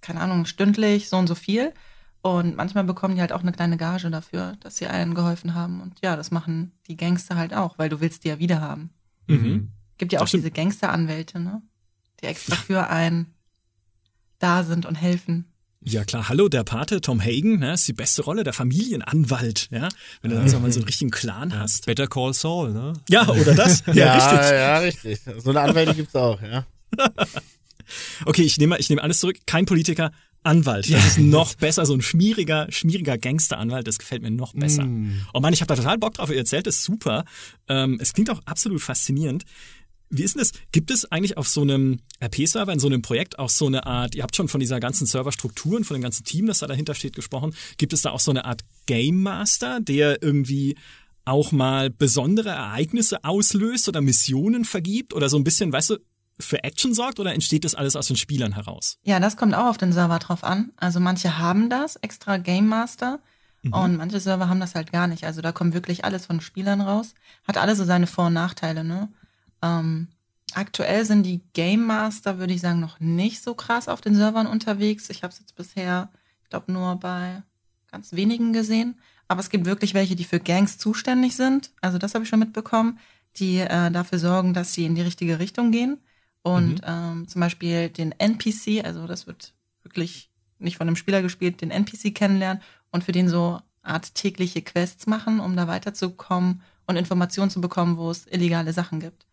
keine Ahnung, stündlich so und so viel. Und manchmal bekommen die halt auch eine kleine Gage dafür, dass sie allen geholfen haben. Und ja, das machen die Gangster halt auch, weil du willst die ja wieder haben. mhm. Gibt ja auch diese Gangsteranwälte, ne? Die extra für einen da sind und helfen. Ja klar, hallo, der Pate, Tom Hagen, ne, ist die beste Rolle, der Familienanwalt, ja. Wenn du dann so mal so einen richtigen Clan hast. Better Call Saul, ne? Ja, oder das? [LAUGHS] Ja, richtig. ja, richtig. So eine Anwälte gibt's auch, ja. [LAUGHS] Okay, ich nehme, ich nehme alles zurück. Kein Politiker, Anwalt. Das ist noch besser, so ein schmieriger, schmieriger Gangsteranwalt. Das gefällt mir noch besser. Mm. Oh Mann, ich habe da total Bock drauf. Ihr erzählt es super. Ähm, es klingt auch absolut faszinierend. Wie ist denn das? Gibt es eigentlich auf so einem RP-Server, in so einem Projekt auch so eine Art, ihr habt schon von dieser ganzen Serverstruktur und von dem ganzen Team, das da dahinter steht, gesprochen, gibt es da auch so eine Art Game Master, der irgendwie auch mal besondere Ereignisse auslöst oder Missionen vergibt oder so ein bisschen, weißt du, für Action sorgt oder entsteht das alles aus den Spielern heraus? Ja, das kommt auch auf den Server drauf an. Also manche haben das, extra Game Master. Mhm. Und manche Server haben das halt gar nicht. Also da kommt wirklich alles von Spielern raus. Hat alles so seine Vor- und Nachteile, ne? Ähm, aktuell sind die Game Master, würde ich sagen, noch nicht so krass auf den Servern unterwegs. Ich habe es jetzt bisher, ich glaube, nur bei ganz wenigen gesehen. Aber es gibt wirklich welche, die für Gangs zuständig sind. Also das habe ich schon mitbekommen, die äh, dafür sorgen, dass sie in die richtige Richtung gehen. Und mhm. ähm, zum Beispiel den NPC, also das wird wirklich nicht von einem Spieler gespielt, den NPC kennenlernen und für den so Art tägliche Quests machen, um da weiterzukommen und Informationen zu bekommen, wo es illegale Sachen gibt.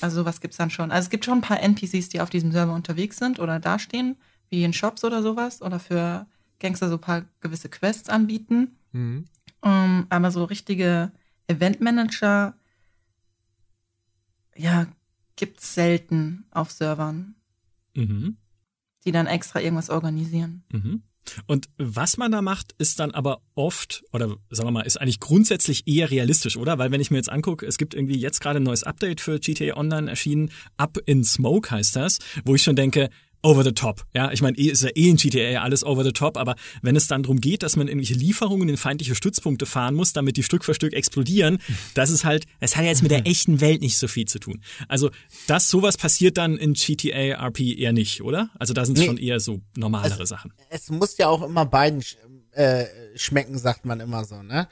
Also sowas gibt's dann schon. Also es gibt schon ein paar NPCs, die auf diesem Server unterwegs sind oder dastehen, wie in Shops oder sowas, oder für Gangster so ein paar gewisse Quests anbieten. Mhm. Um, ähm, aber so richtige Eventmanager, ja, gibt's selten auf Servern, mhm. die dann extra irgendwas organisieren. Mhm. Und was man da macht, ist dann aber oft, oder sagen wir mal, ist eigentlich grundsätzlich eher realistisch, oder? Weil wenn ich mir jetzt angucke, es gibt irgendwie jetzt gerade ein neues Update für GTA Online erschienen, Up in Smoke heißt das, wo ich schon denke, over the top. Ja, ich meine, eh ist ja eh in GTA alles over the top, aber wenn es dann darum geht, dass man irgendwelche Lieferungen in feindliche Stützpunkte fahren muss, damit die Stück für Stück explodieren, [LAUGHS] das ist halt, es hat ja jetzt mit der echten Welt nicht so viel zu tun. Also, dass sowas passiert dann in GTA RP eher nicht, oder? Also da sind es nee, schon eher so normalere es, Sachen. Es muss ja auch immer beiden äh, schmecken, sagt man immer so, ne?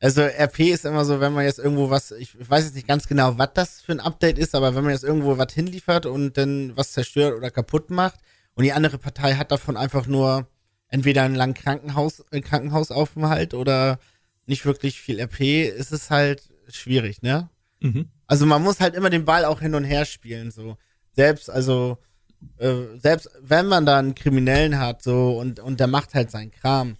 Also RP ist immer so, wenn man jetzt irgendwo was, ich weiß jetzt nicht ganz genau, was das für ein Update ist, aber wenn man jetzt irgendwo was hinliefert und dann was zerstört oder kaputt macht und die andere Partei hat davon einfach nur entweder einen langen Krankenhaus, äh, Krankenhausaufenthalt oder nicht wirklich viel RP, ist es halt schwierig, ne? Mhm. Also man muss halt immer den Ball auch hin und her spielen, so. Selbst, also, äh, selbst wenn man da einen Kriminellen hat, so, und, und der macht halt seinen Kram,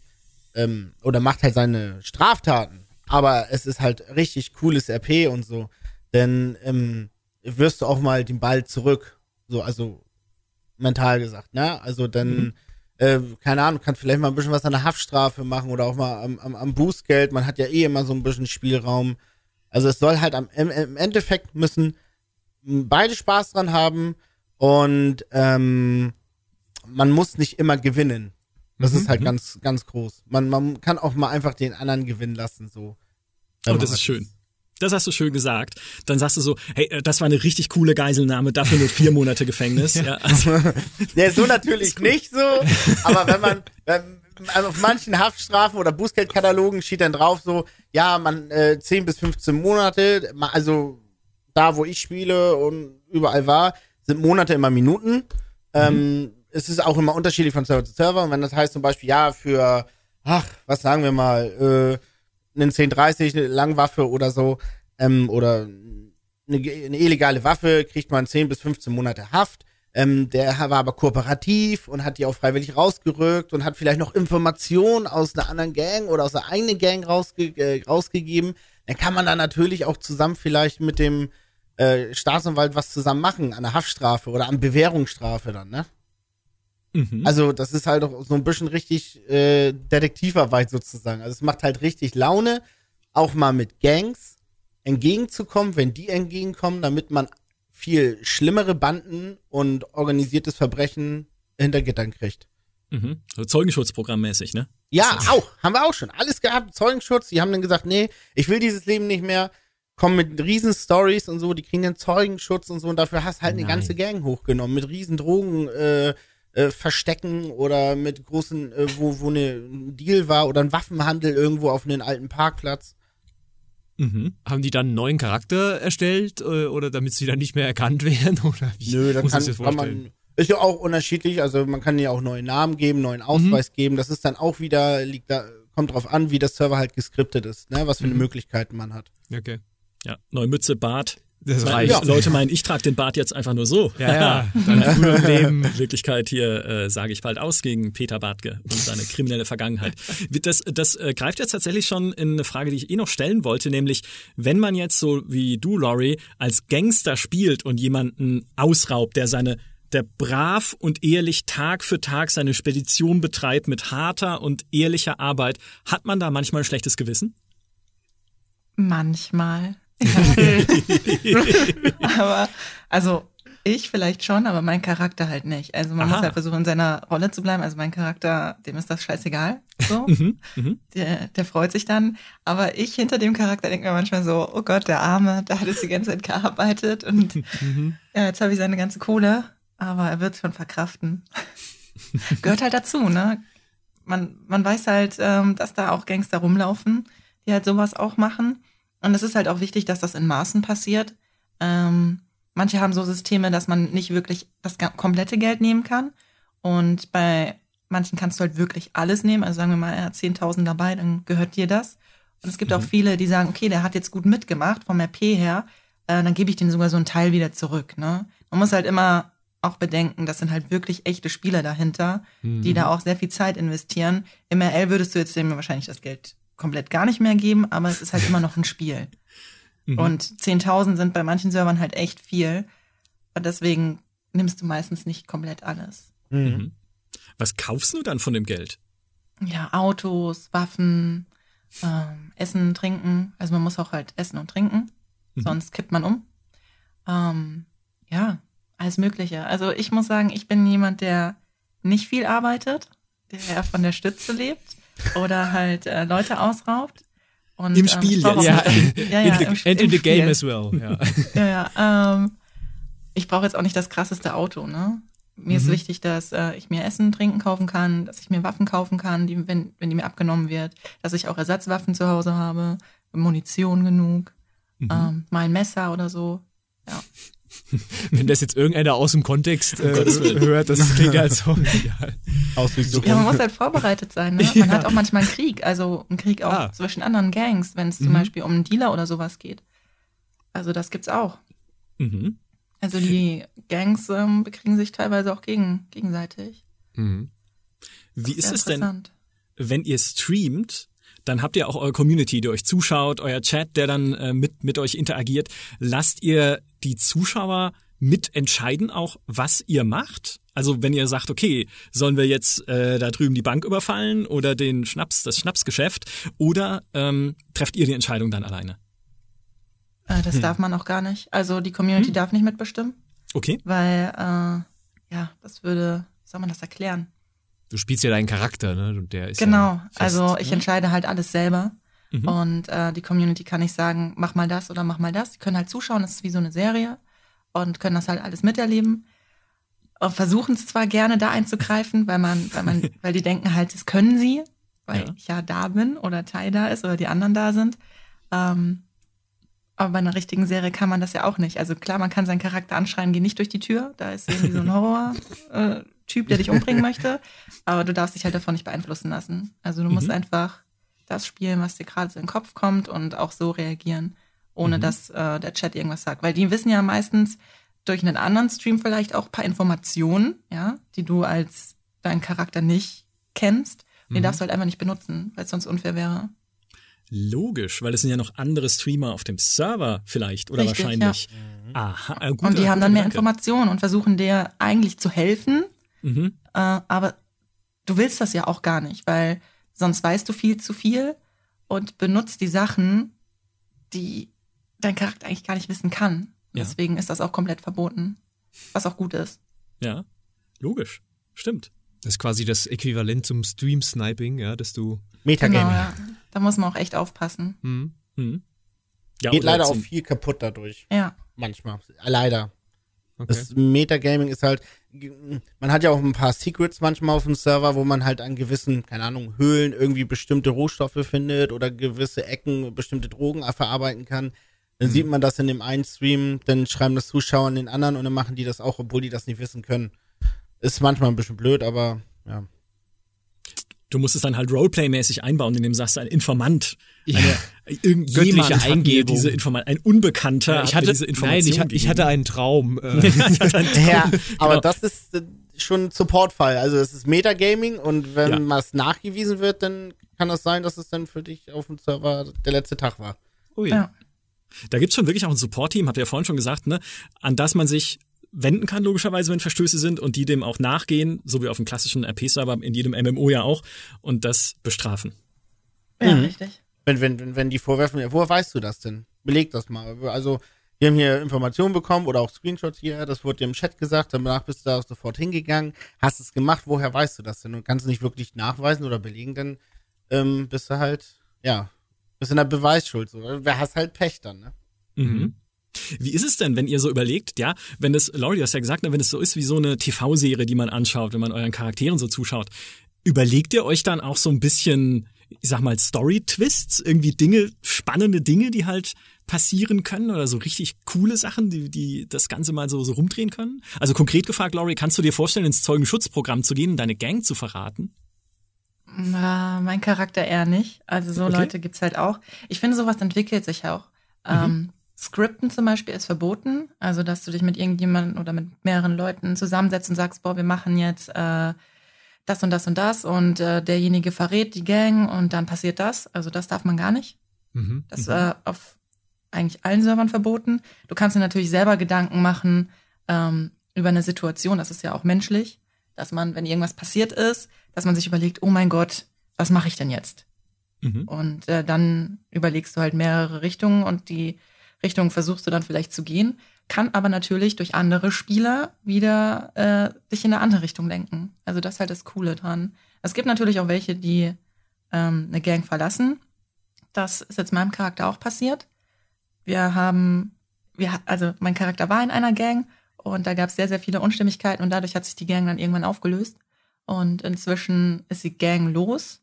ähm, oder macht halt seine Straftaten, aber es ist halt richtig cooles RP und so, denn ähm, wirst du auch mal den Ball zurück, so, also mental gesagt, ne? Also dann, mhm. äh, keine Ahnung, kann vielleicht mal ein bisschen was an der Haftstrafe machen oder auch mal am, am, am Bußgeld. Man hat ja eh immer so ein bisschen Spielraum. Also es soll halt am, im, im Endeffekt müssen beide Spaß dran haben und ähm, man muss nicht immer gewinnen. Das mhm. ist halt mhm. ganz, ganz groß. Man, man kann auch mal einfach den anderen gewinnen lassen, so. Oh, das ist schön. Das hast du schön gesagt. Dann sagst du so, hey, äh, das war eine richtig coole Geiselnahme, dafür nur vier Monate Gefängnis. [LAUGHS] ja. Also. [LAUGHS] ja, so natürlich nicht so, aber wenn man, wenn, also auf manchen Haftstrafen oder Bußgeldkatalogen steht dann drauf so, ja, man äh, 10 bis 15 Monate, also da, wo ich spiele und überall war, sind Monate immer Minuten. Ähm, mhm. Ähm, es ist auch immer unterschiedlich von Server zu Server. Und wenn das heißt zum Beispiel, ja, für, ach, was sagen wir mal, äh, einen 1030, eine Langwaffe oder so, ähm, oder eine, eine illegale Waffe, kriegt man 10 bis 15 Monate Haft. Ähm, der war aber kooperativ und hat die auch freiwillig rausgerückt und hat vielleicht noch Informationen aus einer anderen Gang oder aus der eigenen Gang rausge äh, rausgegeben. Dann kann man da natürlich auch zusammen vielleicht mit dem äh, Staatsanwalt was zusammen machen, an der Haftstrafe oder an Bewährungsstrafe dann, ne? Mhm. Also, das ist halt auch so ein bisschen richtig äh, Detektivarbeit sozusagen. Also, es macht halt richtig Laune, auch mal mit Gangs entgegenzukommen, wenn die entgegenkommen, damit man viel schlimmere Banden und organisiertes Verbrechen hinter Gittern kriegt. Mhm. So Zeugenschutzprogrammmäßig, ne? Ja, auch. Haben wir auch schon. Alles gehabt. Zeugenschutz. Die haben dann gesagt, nee, ich will dieses Leben nicht mehr. Kommen mit riesen Stories und so. Die kriegen dann Zeugenschutz und so. Und dafür hast halt Nein. eine ganze Gang hochgenommen. Mit riesen Drogen, äh, äh, verstecken oder mit großen, äh, wo, wo eine, ein Deal war oder ein Waffenhandel irgendwo auf einem alten Parkplatz. Mhm. Haben die dann einen neuen Charakter erstellt äh, oder damit sie dann nicht mehr erkannt [LAUGHS] werden? Oder wie Nö, dann kann, kann man. Ist ja auch unterschiedlich, also man kann ja auch neuen Namen geben, neuen Ausweis mhm. geben. Das ist dann auch wieder, liegt da, kommt drauf an, wie das Server halt geskriptet ist, ne? Was für eine mhm. Möglichkeiten man hat. Okay. Ja, neue Mütze, Bart, Das reicht. Leute meinen, ich trage den Bart jetzt einfach nur so. Ja, ja. [LAUGHS] Dann früher im Leben. In Wirklichkeit hier äh, sage ich bald aus gegen Peter Bartke und seine kriminelle Vergangenheit. Das, das äh, greift jetzt tatsächlich schon in eine Frage, die ich eh noch stellen wollte, nämlich wenn man jetzt so wie du, Laurie, als Gangster spielt und jemanden ausraubt, der seine der brav und ehrlich Tag für Tag seine Spedition betreibt mit harter und ehrlicher Arbeit, hat man da manchmal ein schlechtes Gewissen? Manchmal. [LAUGHS] aber, also ich vielleicht schon, aber mein Charakter halt nicht. Also man Aha. muss halt versuchen, in seiner Rolle zu bleiben. Also mein Charakter, dem ist das scheißegal. So. [LAUGHS] Der, der freut sich dann. Aber ich hinter dem Charakter denke mir manchmal so, oh Gott, der Arme, der hat jetzt die ganze Zeit gearbeitet und [LAUGHS] ja, jetzt habe ich seine ganze Kohle, aber er wird schon verkraften. Gehört halt dazu, ne? Man, man weiß halt, ähm, dass da auch Gangster rumlaufen, die halt sowas auch machen. Und es ist halt auch wichtig, dass das in Maßen passiert. Ähm, manche haben so Systeme, dass man nicht wirklich das komplette Geld nehmen kann. Und bei manchen kannst du halt wirklich alles nehmen. Also sagen wir mal, er hat 10.000 dabei, dann gehört dir das. Und es gibt auch viele, die sagen, okay, der hat jetzt gut mitgemacht vom RP her, äh, dann gebe ich den sogar so einen Teil wieder zurück. Ne? Man muss halt immer auch bedenken, das sind halt wirklich echte Spieler dahinter, die da auch sehr viel Zeit investieren. Im RL würdest du jetzt dem wahrscheinlich das Geld komplett gar nicht mehr geben, aber es ist halt immer noch ein Spiel. [LAUGHS] Und 10.000 sind bei manchen Servern halt echt viel. Und deswegen nimmst du meistens nicht komplett alles. Was kaufst du dann von dem Geld? Ja, Autos, Waffen, ähm, Essen, Trinken. Also man muss auch halt essen und trinken, sonst kippt man um. Ähm, ja, alles Mögliche. Also ich muss sagen, ich bin jemand, der nicht viel arbeitet, der eher von der Stütze lebt oder halt äh, Leute ausraubt. Und, Im ähm, Spiel jetzt. Ja, nicht- ja, ja, in the, im, and in the game Spiel. as well. Ja. [LAUGHS] Ja, ja. Ähm, ich brauche jetzt auch nicht das krasseste Auto, ne? Mir ist wichtig, dass äh, ich mir Essen, Trinken kaufen kann, dass ich mir Waffen kaufen kann, die, wenn, wenn die mir abgenommen wird, dass ich auch Ersatzwaffen zu Hause habe, Munition genug, ähm, mal ein Messer oder so. Ja. [LAUGHS] Wenn das jetzt irgendeiner aus dem Kontext äh, hört, das klingt ja [LAUGHS] so. Ja. Ja, man muss halt vorbereitet sein. Ne? [LAUGHS] Man hat auch manchmal einen Krieg, also einen Krieg auch Ah. zwischen anderen Gangs, wenn es zum Beispiel um einen Dealer oder sowas geht. Also das gibt's auch. Mhm. Also die Gangs ähm, bekriegen sich teilweise auch gegen, gegenseitig. Mhm. Wie ist es denn, wenn ihr streamt? Dann habt ihr auch eure Community, die euch zuschaut, euer Chat, der dann äh, mit, mit euch interagiert. Lasst ihr die Zuschauer mitentscheiden auch, was ihr macht? Also wenn ihr sagt, okay, sollen wir jetzt äh, da drüben die Bank überfallen oder den Schnaps, das Schnapsgeschäft, oder ähm, trefft ihr die Entscheidung dann alleine? Äh, das darf man auch gar nicht. Also die Community darf nicht mitbestimmen, Okay. weil äh, ja, das würde, wie soll man das erklären? Du spielst ja deinen Charakter, ne? Und der ist Genau. Ja fest, also ich ne? entscheide halt alles selber. Und äh, die Community kann nicht sagen, mach mal das oder mach mal das. Die können halt zuschauen, das ist wie so eine Serie und können das halt alles miterleben. Und versuchen es zwar gerne da einzugreifen, weil man, weil man, [LAUGHS] weil die denken halt, das können sie, weil Ja. ich ja da bin oder Tai da ist oder die anderen da sind. Ähm, aber bei einer richtigen Serie kann man das ja auch nicht. Also klar, man kann seinen Charakter anschreien, geh nicht durch die Tür. Da ist irgendwie so ein [LAUGHS] Horror-Typ, der dich [LAUGHS] umbringen möchte. Aber du darfst dich halt davon nicht beeinflussen lassen. Also du musst einfach das spielen, was dir gerade so in den Kopf kommt und auch so reagieren, ohne dass äh, der Chat irgendwas sagt. Weil die wissen ja meistens durch einen anderen Stream vielleicht auch ein paar Informationen, ja, die du als deinen Charakter nicht kennst. Und die darfst du halt einfach nicht benutzen, weil es sonst unfair wäre. Logisch, weil es sind ja noch andere Streamer auf dem Server vielleicht oder Richtig, wahrscheinlich. Aha, äh, gut, und die haben dann mehr. Informationen und versuchen dir eigentlich zu helfen. Mhm. Äh, aber du willst das ja auch gar nicht, weil sonst weißt du viel zu viel und benutzt die Sachen, die dein Charakter eigentlich gar nicht wissen kann. Ja. Deswegen ist das auch komplett verboten. Was auch gut ist. Ja, logisch. Stimmt. Das ist quasi das Äquivalent zum Stream-Sniping, ja, dass du. Metagaming. Genau, ja. Da muss man auch echt aufpassen. Hm. Mhm. Ja, Geht leider auch viel kaputt dadurch. Ja. Manchmal. Leider. Okay. Das Metagaming ist halt, man hat ja auch ein paar Secrets manchmal auf dem Server, wo man halt an gewissen, keine Ahnung, Höhlen irgendwie bestimmte Rohstoffe findet oder gewisse Ecken bestimmte Drogen verarbeiten kann. Dann sieht man das in dem einen Stream, dann schreiben das Zuschauer in den anderen und dann machen die das auch, obwohl die das nicht wissen können. Ist manchmal ein bisschen blöd, aber ja. Du musst es dann halt Roleplay-mäßig einbauen, indem du sagst, ein Informant. Eine, Irgendjemand Göttliche hat mir Eingebung. diese Information, ein Unbekannter ich hat mir hatte, diese nein, Information ich, ha- ich hatte einen Traum. [LAUGHS] Äh, Ja, aber Genau. das ist äh, schon ein Supportfall. Also es ist Metagaming und wenn Ja. was nachgewiesen wird, dann kann es sein, dass es dann für dich auf dem Server der letzte Tag war. Ui. Ja. Da gibt's schon wirklich auch ein Support-Team, habt ihr ja vorhin schon gesagt, ne, an das man sich wenden kann, logischerweise, wenn Verstöße sind und die dem auch nachgehen, so wie auf dem klassischen RP-Server, in jedem MMO ja auch, und das bestrafen. Ja, Mhm. richtig. Wenn, wenn, wenn, wenn die vorwerfen, woher weißt du das denn? Beleg das mal. Also, wir haben hier Informationen bekommen oder auch Screenshots hier, das wurde dir im Chat gesagt, danach bist du da sofort hingegangen, hast es gemacht, woher weißt du das denn? Und kannst du nicht wirklich nachweisen oder belegen, dann ähm, bist du halt, ja, bist in der Beweisschuld. So. Wer hast halt Pech dann, ne? Mhm. Wie ist es denn, wenn ihr so überlegt, ja, wenn es, Laurie, du hast ja gesagt, ne, wenn es so ist wie so eine TV-Serie, die man anschaut, wenn man euren Charakteren so zuschaut, überlegt ihr euch dann auch so ein bisschen, ich sag mal, Story-Twists, irgendwie Dinge, spannende Dinge, die halt passieren können oder so richtig coole Sachen, die, die das Ganze mal so, so rumdrehen können? Also konkret gefragt, Laurie, kannst du dir vorstellen, ins Zeugenschutzprogramm zu gehen und deine Gang zu verraten? Na, mein Charakter eher nicht. Also so Okay. Leute gibt's halt auch. Ich finde, sowas entwickelt sich auch. Ähm, Skripten zum Beispiel ist verboten. Also, dass du dich mit irgendjemandem oder mit mehreren Leuten zusammensetzt und sagst, boah, wir machen jetzt äh, das und das und das und äh, derjenige verrät die Gang und dann passiert das. Also das darf man gar nicht. mhm. Das ist äh, auf eigentlich allen Servern verboten. Du kannst dir natürlich selber Gedanken machen ähm, über eine Situation, das ist ja auch menschlich, dass man, wenn irgendwas passiert ist, dass man sich überlegt, oh mein Gott, was mache ich denn jetzt? Mhm. Und äh, dann überlegst du halt mehrere Richtungen und die Richtung versuchst du dann vielleicht zu gehen, kann aber natürlich durch andere Spieler wieder äh, dich in eine andere Richtung lenken. Also das ist halt das Coole dran. Es gibt natürlich auch welche, die ähm, eine Gang verlassen. Das ist jetzt meinem Charakter auch passiert. Wir haben, wir, also mein Charakter war in einer Gang und da gab es sehr, sehr viele Unstimmigkeiten und dadurch hat sich die Gang dann irgendwann aufgelöst. Und inzwischen ist die Gang los,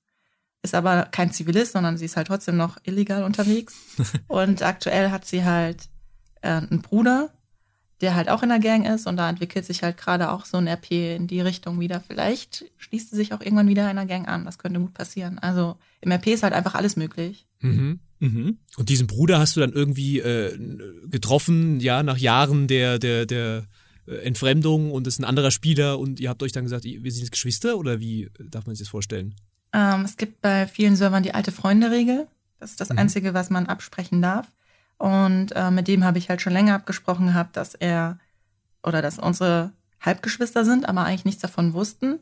ist aber kein Zivilist, sondern sie ist halt trotzdem noch illegal unterwegs. [LAUGHS] und aktuell hat sie halt äh, einen Bruder, der halt auch in der Gang ist und da entwickelt sich halt gerade auch so ein RP in die Richtung wieder. Vielleicht schließt sie sich auch irgendwann wieder einer Gang an. Das könnte gut passieren. Also im RP ist halt einfach alles möglich. Mhm. Mhm. Und diesen Bruder hast du dann irgendwie äh, getroffen, ja, nach Jahren der, der, der äh, Entfremdung und ist ein anderer Spieler und ihr habt euch dann gesagt, wir sind jetzt Geschwister oder wie darf man sich das vorstellen? Ähm, es gibt bei vielen Servern die alte Freunde-Regel. Das ist das Mhm. Einzige, was man absprechen darf. Und äh, mit dem habe ich halt schon länger abgesprochen gehabt, dass er oder dass unsere Halbgeschwister sind, aber eigentlich nichts davon wussten.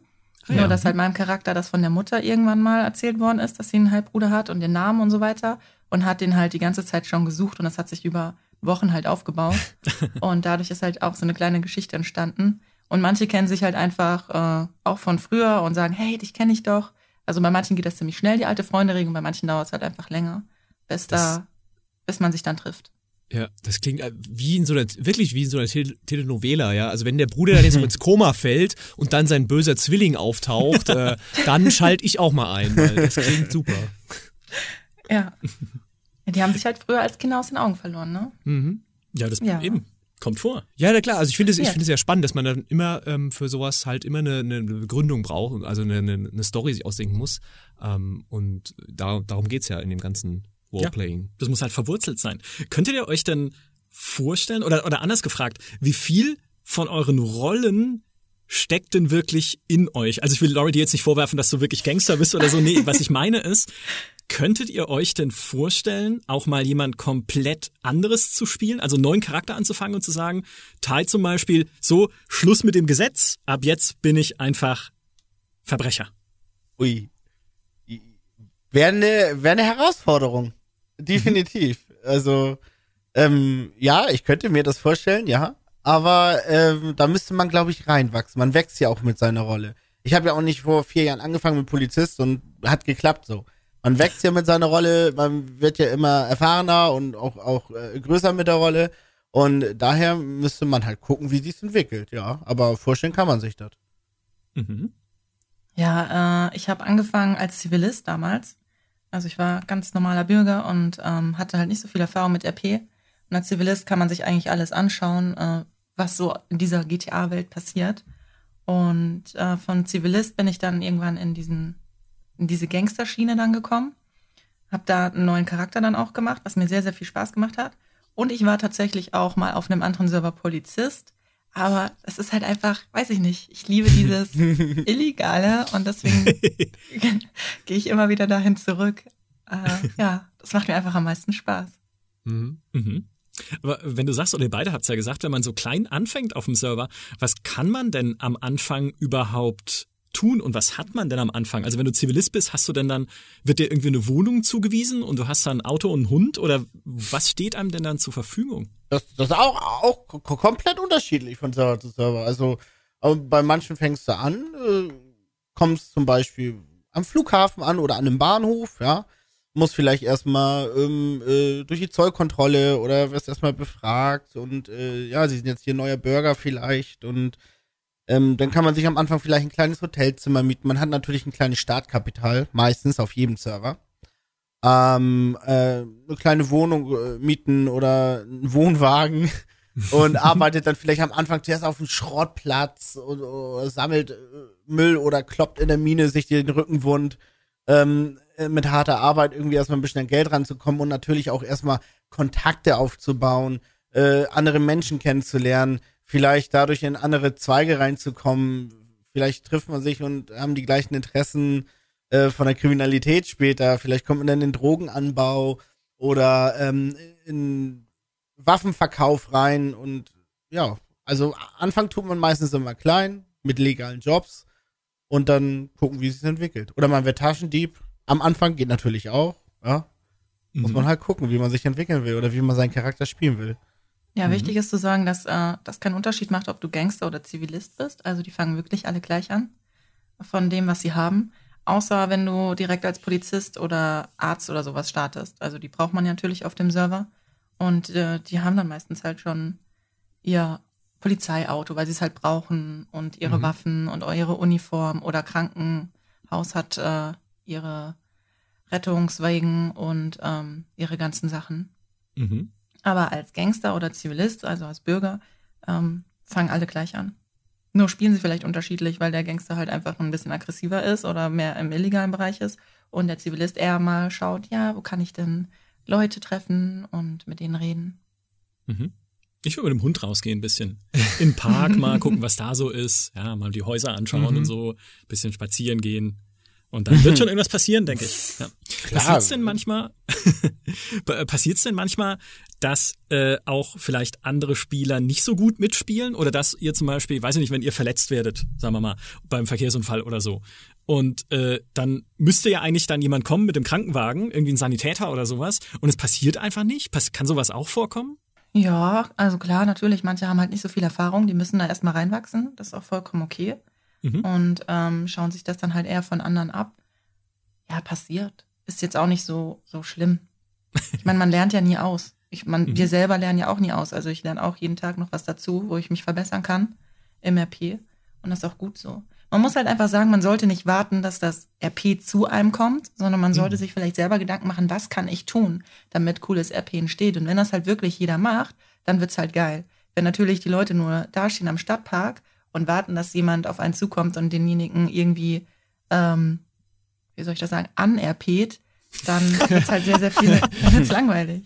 Ah, Nur, ja. dass halt meinem Charakter das von der Mutter irgendwann mal erzählt worden ist, dass sie einen Halbbruder hat und den Namen und so weiter. Und hat den halt die ganze Zeit schon gesucht und das hat sich über Wochen halt aufgebaut. [LAUGHS] und dadurch ist halt auch so eine kleine Geschichte entstanden. Und manche kennen sich halt einfach äh, auch von früher und sagen, hey, dich kenne ich doch. Also bei manchen geht das ziemlich schnell, die alte Freunde-Regelung, bei manchen dauert es halt einfach länger, da, bis man sich dann trifft. Ja, das klingt äh, wie in so einer, wirklich wie in so einer Tel Telenovela, ja. Also wenn der Bruder dann jetzt ins Koma fällt und dann sein böser Zwilling auftaucht, äh, dann schalte ich auch mal ein, weil das klingt super. Ja. Die haben sich halt früher als Kinder aus den Augen verloren, ne? Mhm. Ja, das Ja. eben. Kommt vor. Ja, na klar. Also ich finde es, ich Ja. es spannend, dass man dann immer ähm, für sowas halt immer eine, eine Begründung braucht, also eine, eine, Story sich ausdenken muss. Ähm, und da, darum geht's ja in dem ganzen Roleplaying. Das muss halt verwurzelt sein. Könntet ihr euch denn vorstellen, oder, oder anders gefragt, wie viel von euren Rollen steckt denn wirklich in euch? Also ich will Laurie dir jetzt nicht vorwerfen, dass du wirklich Gangster bist oder so. Nee, was ich meine ist, könntet ihr euch denn vorstellen, auch mal jemand komplett anderes zu spielen? Also einen neuen Charakter anzufangen und zu sagen, Tai zum Beispiel, so, Schluss mit dem Gesetz, ab jetzt bin ich einfach Verbrecher. Ui. Wäre eine, wär eine Herausforderung. [LAUGHS] Definitiv. Also, ähm, ja, ich könnte mir das vorstellen, ja. Aber ähm, da müsste man, glaube ich, reinwachsen. Man wächst ja auch mit seiner Rolle. Ich habe ja auch nicht vor vier Jahren angefangen mit Polizist und hat geklappt so. Man wächst ja mit seiner Rolle, man wird ja immer erfahrener und auch, auch äh, größer mit der Rolle. Und daher müsste man halt gucken, wie sich's entwickelt, ja. Aber vorstellen kann man sich das. Mhm. Ja, äh, ich habe angefangen als Zivilist damals. Also ich war ganz normaler Bürger und ähm, hatte halt nicht so viel Erfahrung mit RP. Und als Zivilist kann man sich eigentlich alles anschauen, äh, was so in dieser GTA-Welt passiert. Und äh, von Zivilist bin ich dann irgendwann in diesen in diese Gangsterschiene dann gekommen. habe da einen neuen Charakter dann auch gemacht, was mir sehr, sehr viel Spaß gemacht hat. Und ich war tatsächlich auch mal auf einem anderen Server Polizist. Aber es ist halt einfach, weiß ich nicht, ich liebe dieses [LAUGHS] Illegale und deswegen [LAUGHS] gehe ich immer wieder dahin zurück. Äh, [LAUGHS] ja, das macht mir einfach am meisten Spaß. Mhm. Mhm. Aber wenn du sagst, oder ihr beide habt es ja gesagt, wenn man so klein anfängt auf dem Server, was kann man denn am Anfang überhaupt tun und was hat man denn am Anfang? Also wenn du Zivilist bist, hast du denn dann, wird dir irgendwie eine Wohnung zugewiesen und du hast da ein Auto und einen Hund oder was steht einem denn dann zur Verfügung? Das, das ist auch, auch komplett unterschiedlich von Server zu Server. Also bei manchen fängst du an, äh, kommst zum Beispiel am Flughafen an oder an einem Bahnhof, ja, muss vielleicht erstmal ähm, äh, durch die Zollkontrolle oder wirst erstmal befragt und äh, ja, sie sind jetzt hier neuer Bürger vielleicht und ähm, dann kann man sich am Anfang vielleicht ein kleines Hotelzimmer mieten. Man hat natürlich ein kleines Startkapital, meistens auf jedem Server. Ähm, äh, eine kleine Wohnung äh, mieten oder einen Wohnwagen [LAUGHS] und arbeitet dann vielleicht am Anfang zuerst auf einem Schrottplatz und, und sammelt äh, Müll oder kloppt in der Mine sich den Rücken wund. Ähm, äh, mit harter Arbeit irgendwie erstmal ein bisschen an Geld ranzukommen und natürlich auch erstmal Kontakte aufzubauen, äh, andere Menschen kennenzulernen, vielleicht dadurch in andere Zweige reinzukommen. Vielleicht trifft man sich und haben die gleichen Interessen äh, von der Kriminalität später. Vielleicht kommt man dann in den Drogenanbau oder ähm, in Waffenverkauf rein und ja, also Anfang tut man meistens immer klein mit legalen Jobs und dann gucken, wie es sich entwickelt. Oder man wird Taschendieb am Anfang geht natürlich auch, ja. Muss mhm. man halt gucken, wie man sich entwickeln will oder wie man seinen Charakter spielen will. Ja, mhm. wichtig ist zu sagen, dass äh, das keinen Unterschied macht, ob du Gangster oder Zivilist bist. Also die fangen wirklich alle gleich an von dem, was sie haben. Außer wenn du direkt als Polizist oder Arzt oder sowas startest. Also die braucht man ja natürlich auf dem Server. Und äh, die haben dann meistens halt schon ihr Polizeiauto, weil sie es halt brauchen und ihre mhm. Waffen und ihre Uniform oder Krankenhaus hat äh, ihre Rettungswagen und ähm, ihre ganzen Sachen. Mhm. Aber als Gangster oder Zivilist, also als Bürger, ähm, fangen alle gleich an. Nur spielen sie vielleicht unterschiedlich, weil der Gangster halt einfach ein bisschen aggressiver ist oder mehr im illegalen Bereich ist und der Zivilist eher mal schaut, ja, wo kann ich denn Leute treffen und mit denen reden. Mhm. Ich würde mit dem Hund rausgehen, ein bisschen. In den Park [LAUGHS] mal gucken, was da so ist. Ja, mal die Häuser anschauen mhm. und so. Ein bisschen spazieren gehen. Und dann wird schon [LAUGHS] irgendwas passieren, denke ich. Ja. Passiert es denn manchmal, [LAUGHS] passiert es denn manchmal, dass äh, auch vielleicht andere Spieler nicht so gut mitspielen oder dass ihr zum Beispiel, weiß ich nicht, wenn ihr verletzt werdet, sagen wir mal, beim Verkehrsunfall oder so. Und äh, dann müsste ja eigentlich dann jemand kommen mit dem Krankenwagen, irgendwie ein Sanitäter oder sowas. Und es passiert einfach nicht. Pass kann sowas auch vorkommen? Ja, also klar, natürlich. Manche haben halt nicht so viel Erfahrung, die müssen da erstmal reinwachsen. Das ist auch vollkommen okay mhm. und ähm, schauen sich das dann halt eher von anderen ab. Ja, passiert. Ist jetzt auch nicht so, so schlimm. Ich meine, man lernt ja nie aus. Ich, man, mhm. Wir selber lernen ja auch nie aus. Also ich lerne auch jeden Tag noch was dazu, wo ich mich verbessern kann im RP. Und das ist auch gut so. Man muss halt einfach sagen, man sollte nicht warten, dass das RP zu einem kommt, sondern man sollte mhm. sich vielleicht selber Gedanken machen, was kann ich tun, damit cooles RP entsteht. Und wenn das halt wirklich jeder macht, dann wird's halt geil. Wenn natürlich die Leute nur dastehen am Stadtpark und warten, dass jemand auf einen zukommt und denjenigen irgendwie, ähm, wie soll ich das sagen, anerpet, dann wird halt sehr, sehr viel, dann [LAUGHS] wird's langweilig.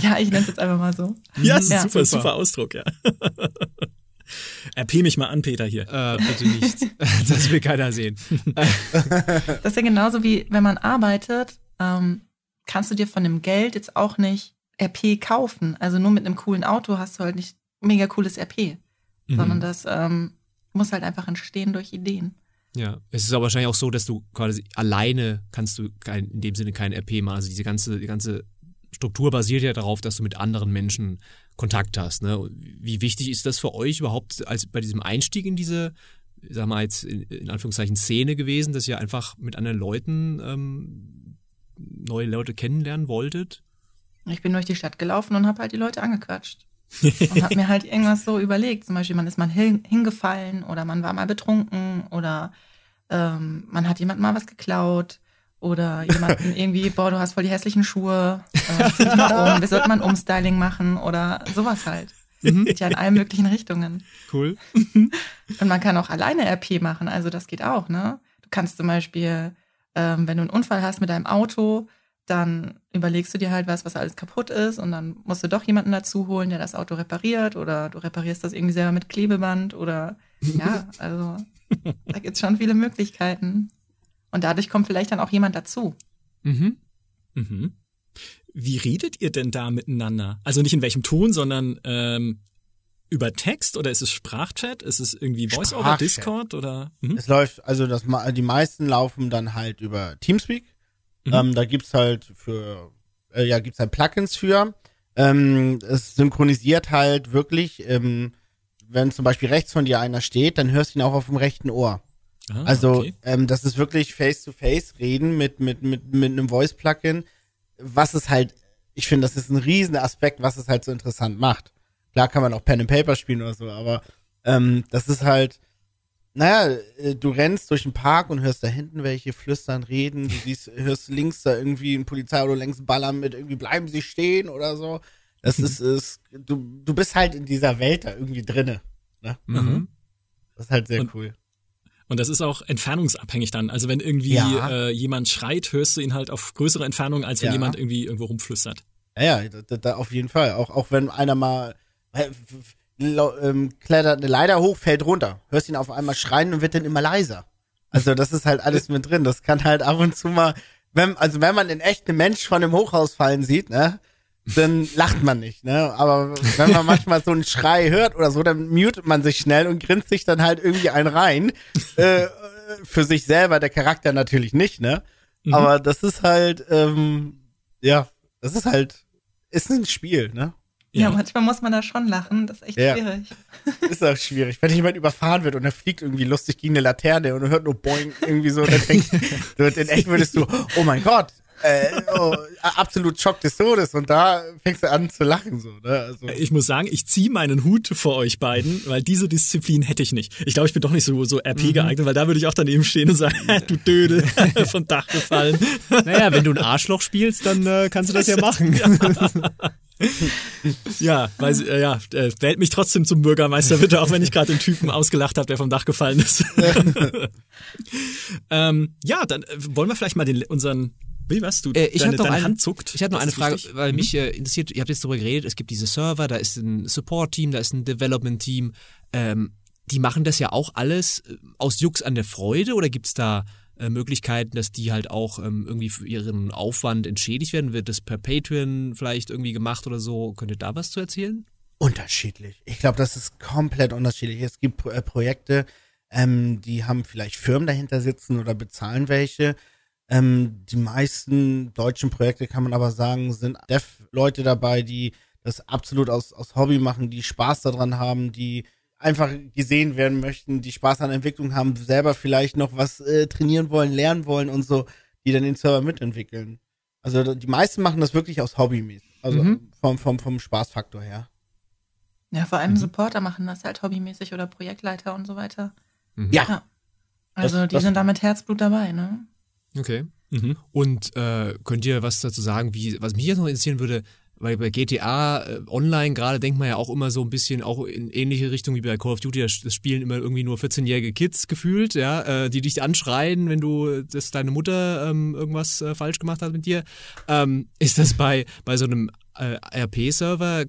Ja, ich nenne es jetzt einfach mal so. Ja, das ist ja, super, super Ausdruck, ja. [LAUGHS] RP mich mal an, Peter, hier. Äh, bitte nicht. [LAUGHS] Das will keiner sehen. Das ist ja genauso wie, wenn man arbeitet, ähm, kannst du dir von dem Geld jetzt auch nicht RP kaufen. Also nur mit einem coolen Auto hast du halt nicht mega cooles RP. Mhm. Sondern das ähm, muss halt einfach entstehen durch Ideen. Ja, es ist aber wahrscheinlich auch so, dass du quasi alleine kannst du kein, in dem Sinne kein RP machen. Also diese ganze, die ganze Struktur basiert ja darauf, dass du mit anderen Menschen Kontakt hast. Ne? Wie wichtig ist das für euch überhaupt als bei diesem Einstieg in diese, sag mal jetzt in, in Anführungszeichen Szene gewesen, dass ihr einfach mit anderen Leuten ähm, neue Leute kennenlernen wolltet? Ich bin durch die Stadt gelaufen und habe halt die Leute angequatscht und habe mir halt irgendwas so überlegt. Zum Beispiel, man ist mal hin, hingefallen oder man war mal betrunken oder ähm, man hat jemand mal was geklaut oder jemanden [LAUGHS] irgendwie, boah, du hast voll die hässlichen Schuhe, äh, zieh dich mal um, wir sollten mal ein Umstyling machen oder sowas halt. Mhm. Geht ja in allen möglichen Richtungen. Cool. [LAUGHS] Und man kann auch alleine RP machen, also das geht auch, ne? Du kannst zum Beispiel, ähm, wenn du einen Unfall hast mit deinem Auto, dann überlegst du dir halt was, was alles kaputt ist und dann musst du doch jemanden dazu holen, der das Auto repariert oder du reparierst das irgendwie selber mit Klebeband oder ja, [LAUGHS] also da gibt's schon viele Möglichkeiten. Und dadurch kommt vielleicht dann auch jemand dazu. Mhm. Mhm. Wie redet ihr denn da miteinander? Also nicht in welchem Ton, sondern ähm, über Text oder ist es Sprachchat? Ist es irgendwie VoiceOver, Sprachchat. Discord oder? Mhm. Es läuft, also das, die meisten laufen dann halt über Teamspeak. Mhm. Ähm, da gibt's halt für, äh, ja, gibt's halt Plugins für. Ähm, es synchronisiert halt wirklich, ähm, wenn zum Beispiel rechts von dir einer steht, dann hörst du ihn auch auf dem rechten Ohr. Ah, Also okay. ähm, das ist wirklich Face-to-Face reden mit mit mit mit einem Voice-Plugin, was es halt, ich finde, das ist ein riesen Aspekt, was es halt so interessant macht. Klar kann man auch Pen and Paper spielen oder so, aber ähm, das ist halt, naja, äh, du rennst durch den Park und hörst da hinten welche flüstern, reden, du siehst, hörst links da irgendwie ein Polizeiauto längs ballern mit irgendwie bleiben sie stehen oder so. Das ist, ist du, du bist halt in dieser Welt da irgendwie drinne. Ne? Mhm. Das ist halt sehr Und- cool. Und das ist auch entfernungsabhängig dann. Also wenn irgendwie Ja. äh, jemand schreit, hörst du ihn halt auf größere Entfernung, als wenn Ja. jemand irgendwie irgendwo rumflüstert. Ja, ja, da, da, auf jeden Fall. Auch, auch wenn einer mal ähm, klettert eine Leiter hoch, fällt runter. Hörst ihn auf einmal schreien und wird dann immer leiser. Also das ist halt alles mit drin. Das kann halt ab und zu mal, wenn, also wenn man in echt einen Mensch von einem Hochhaus fallen sieht, ne, dann lacht man nicht, ne? Aber wenn man manchmal so einen Schrei hört oder so, dann mutet man sich schnell und grinst sich dann halt irgendwie einen rein. äh, für sich selber, der Charakter natürlich nicht, ne? Aber das ist halt, ähm, ja, das ist halt, ist ein Spiel, ne? Ja. manchmal muss man da schon lachen. Das ist echt Ja. schwierig. Ist auch schwierig. Wenn jemand überfahren wird und er fliegt irgendwie lustig gegen eine Laterne und du hört nur Boing irgendwie so, dann denkst [LAUGHS] du, in echt würdest du, oh mein Gott, äh, oh, absolut Schock des Todes und da fängst du an zu lachen, so, ne? Also, Ich muss sagen, ich ziehe meinen Hut vor euch beiden, weil diese Disziplin hätte ich nicht. Ich glaube, ich bin doch nicht so, so RP geeignet, weil da würde ich auch daneben stehen und sagen, [LAUGHS] du Dödel, [LAUGHS] vom Dach gefallen. Naja, wenn du ein Arschloch spielst, dann äh, kannst du das ja machen. Ja, weil, sie- äh, ja, äh, wählt mich trotzdem zum Bürgermeister bitte, auch wenn ich gerade den Typen ausgelacht habe, der vom Dach gefallen ist. [LAUGHS] ähm, ja, dann äh, wollen wir vielleicht mal den, unseren, wie was du, Äh, ich deine, habe noch deine eine, Hand zuckt. Ich habe noch eine Frage, wichtig. weil Mhm. mich äh, interessiert, ihr habt jetzt darüber geredet, es gibt diese Server, da ist ein Support-Team, da ist ein Development-Team. Ähm, die machen das ja auch alles äh, aus Jux an der Freude oder gibt's da äh, Möglichkeiten, dass die halt auch ähm, irgendwie für ihren Aufwand entschädigt werden? Wird das per Patreon vielleicht irgendwie gemacht oder so? Könnt ihr da was zu erzählen? unterschiedlich. Ich glaube, das ist komplett unterschiedlich. Es gibt äh, Projekte, ähm, die haben vielleicht Firmen dahinter sitzen oder bezahlen welche. Ähm, die meisten deutschen Projekte kann man aber sagen, sind Dev-Leute dabei, die das absolut aus, aus Hobby machen, die Spaß daran haben, die einfach gesehen werden möchten, die Spaß an Entwicklung haben, selber vielleicht noch was äh, trainieren wollen, lernen wollen und so, die dann den Server mitentwickeln. Also die meisten machen das wirklich aus Hobbymäßig, also Mhm. vom, vom, vom Spaßfaktor her. Ja, vor allem Supporter machen das halt hobbymäßig oder Projektleiter und so weiter. Ja, Ja. Also Das- die das- sind da mit Herzblut dabei, ne? Okay. Mhm. Und äh, könnt ihr was dazu sagen, wie, was mich jetzt noch interessieren würde, weil bei GTA äh, Online gerade denkt man ja auch immer so ein bisschen auch in ähnliche Richtung wie bei Call of Duty, das, spielen immer irgendwie nur 14-jährige Kids gefühlt, ja, äh, die dich anschreien, wenn du, dass deine Mutter ähm, irgendwas äh, falsch gemacht hat mit dir. Ähm, ist das bei, bei so einem äh, RP-Server,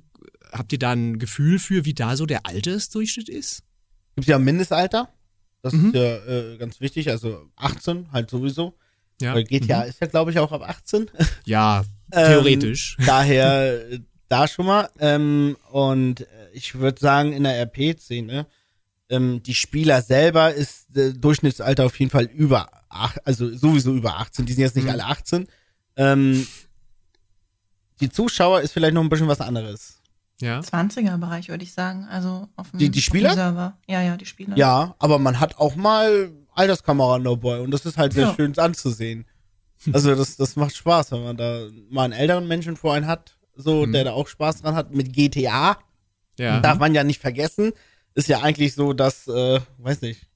habt ihr da ein Gefühl für, wie da so der Altersdurchschnitt ist? Gibt ja ein Mindestalter. Das Mhm. ist ja äh, ganz wichtig, also 18 halt sowieso. Ja, Weil GTA ist ja, glaube ich, auch ab 18. ja Ähm, theoretisch. Daher äh, da schon mal. Ähm, und äh, ich würde sagen, in der RP-Szene, ähm, die Spieler selber ist äh, Durchschnittsalter auf jeden Fall über ach, also sowieso über 18. Die sind jetzt nicht Mhm. alle 18. Ähm, die Zuschauer ist vielleicht noch ein bisschen was anderes. ja. 20er-Bereich, würde ich sagen. Also auf dem, Die- die Spieler? Server. Ja, ja, die Spieler. Ja, aber man hat auch mal Alterskameraden dabei und das ist halt sehr Ja. schön anzusehen. Also das, das macht Spaß, wenn man da mal einen älteren Menschen vor einen hat, so, Mhm. der da auch Spaß dran hat. Mit GTA ja. darf man ja nicht vergessen, ist ja eigentlich so das, äh, weiß nicht,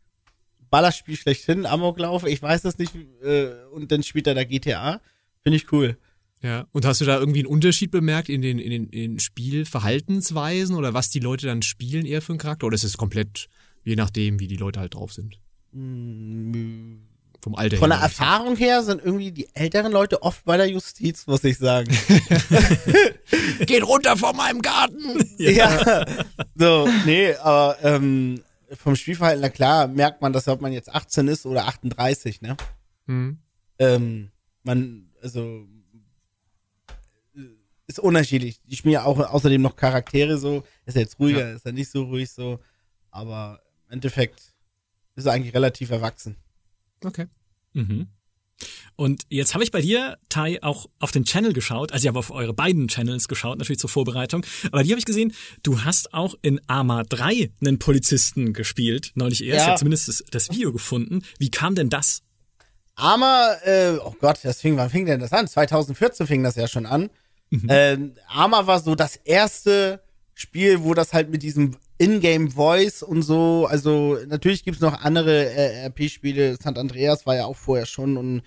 Ballerspiel schlechthin, Amoklauf, ich weiß es nicht, äh, und dann spielt er da GTA. Finde ich cool. Ja, und hast du da irgendwie einen Unterschied bemerkt in den, in den, in den Spielverhaltensweisen oder was die Leute dann spielen eher für einen Charakter? Oder ist es komplett je nachdem, wie die Leute halt drauf sind? Mm, Vom Alter Von her. der Erfahrung her sind irgendwie die älteren Leute oft bei der Justiz, muss ich sagen. [LAUGHS] Geht runter von meinem Garten! [LAUGHS] ja. So, nee, aber ähm, vom Spielverhalten, na klar, merkt man das, ob man jetzt 18 ist oder 38, ne? Hm. Ähm, man, also ist unterschiedlich. Die spielen ja auch außerdem noch Charaktere so. Ist er jetzt ruhiger, ist er nicht so ruhig so. Aber im Endeffekt ist er eigentlich relativ erwachsen. Okay. Mhm. Und jetzt habe ich bei dir, Tai, auch auf den Channel geschaut. Also ich habe auf eure beiden Channels geschaut, natürlich zur Vorbereitung. Aber die habe ich gesehen, du hast auch in Arma 3 einen Polizisten gespielt. Neulich erst. Ja. Ich habe zumindest das, das Video gefunden. Wie kam denn das? Arma, äh, oh Gott, das fing, wann fing denn das an? 2014 fing das ja schon an. Ähm, Arma war so das erste Spiel, wo das halt mit diesem Ingame Voice und so, also natürlich gibt's noch andere äh, RP-Spiele, St. Andreas war ja auch vorher schon und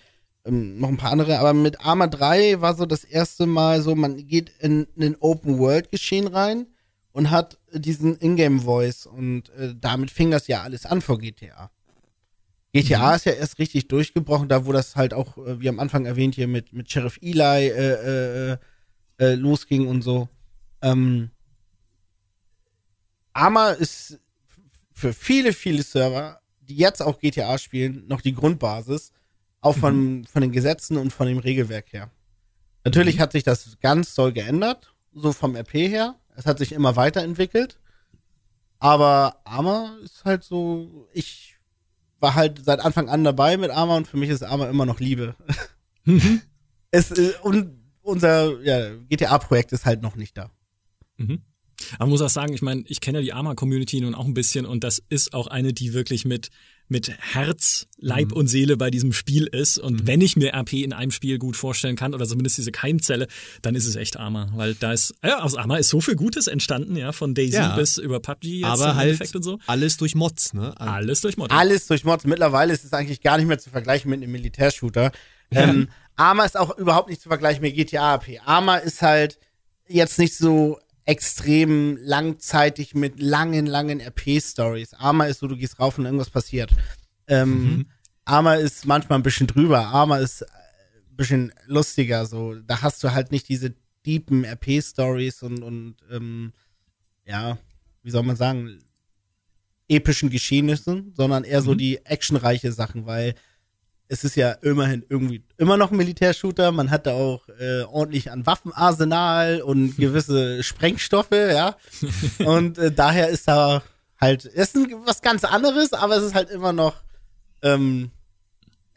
ähm, noch ein paar andere, aber mit Arma 3 war so das erste Mal so, man geht in, in ein Open-World-Geschehen rein und hat diesen Ingame Voice und äh, damit fing das ja alles an vor GTA. GTA ist ja erst richtig durchgebrochen, da wo das halt auch, äh, wie am Anfang erwähnt hier, mit, mit Sheriff Eli äh, äh, losging und so. Ähm, Arma ist für viele, viele Server, die jetzt auch GTA spielen, noch die Grundbasis, auch von, von den Gesetzen und von dem Regelwerk her. Natürlich hat sich das ganz doll geändert, so vom RP her. Es hat sich immer weiterentwickelt. Aber Arma ist halt so, ich war halt seit Anfang an dabei mit Arma und für mich ist Arma immer noch Liebe. [LAUGHS] es, äh, und unser ja, GTA-Projekt ist halt noch nicht da. Mhm. Aber man muss auch sagen, ich meine, ich kenne ja die Arma-Community nun auch ein bisschen und das ist auch eine, die wirklich mit, mit Herz, Leib und Seele bei diesem Spiel ist. Und wenn ich mir RP in einem Spiel gut vorstellen kann, oder zumindest diese Keimzelle, dann ist es echt Arma. Weil da ist, ja, aus Arma ist so viel Gutes entstanden, ja, von Daisy Ja. bis über PUBG jetzt Aber im halt Endeffekt und so. alles durch Mods, ne? Alles durch Mod. Alles durch Mods. Mittlerweile ist es eigentlich gar nicht mehr zu vergleichen mit einem Militärshooter. Ähm, Arma ist auch überhaupt nicht zu vergleichen mit GTA AP. Arma ist halt jetzt nicht so extrem langzeitig mit langen, langen RP-Stories. Arma ist so, du gehst rauf und irgendwas passiert. Ähm, Arma ist manchmal ein bisschen drüber. Arma ist äh, ein bisschen lustiger. So, da hast du halt nicht diese deepen RP-Stories und, und ähm, ja, wie soll man sagen, epischen Geschehnissen, sondern eher so die actionreiche Sachen, weil es ist ja immerhin irgendwie immer noch ein Militärshooter. Man hat da auch äh, ordentlich an Waffenarsenal und [LAUGHS] gewisse Sprengstoffe, ja. Und äh, daher ist da halt, es ist was ganz anderes, aber es ist halt immer noch ähm,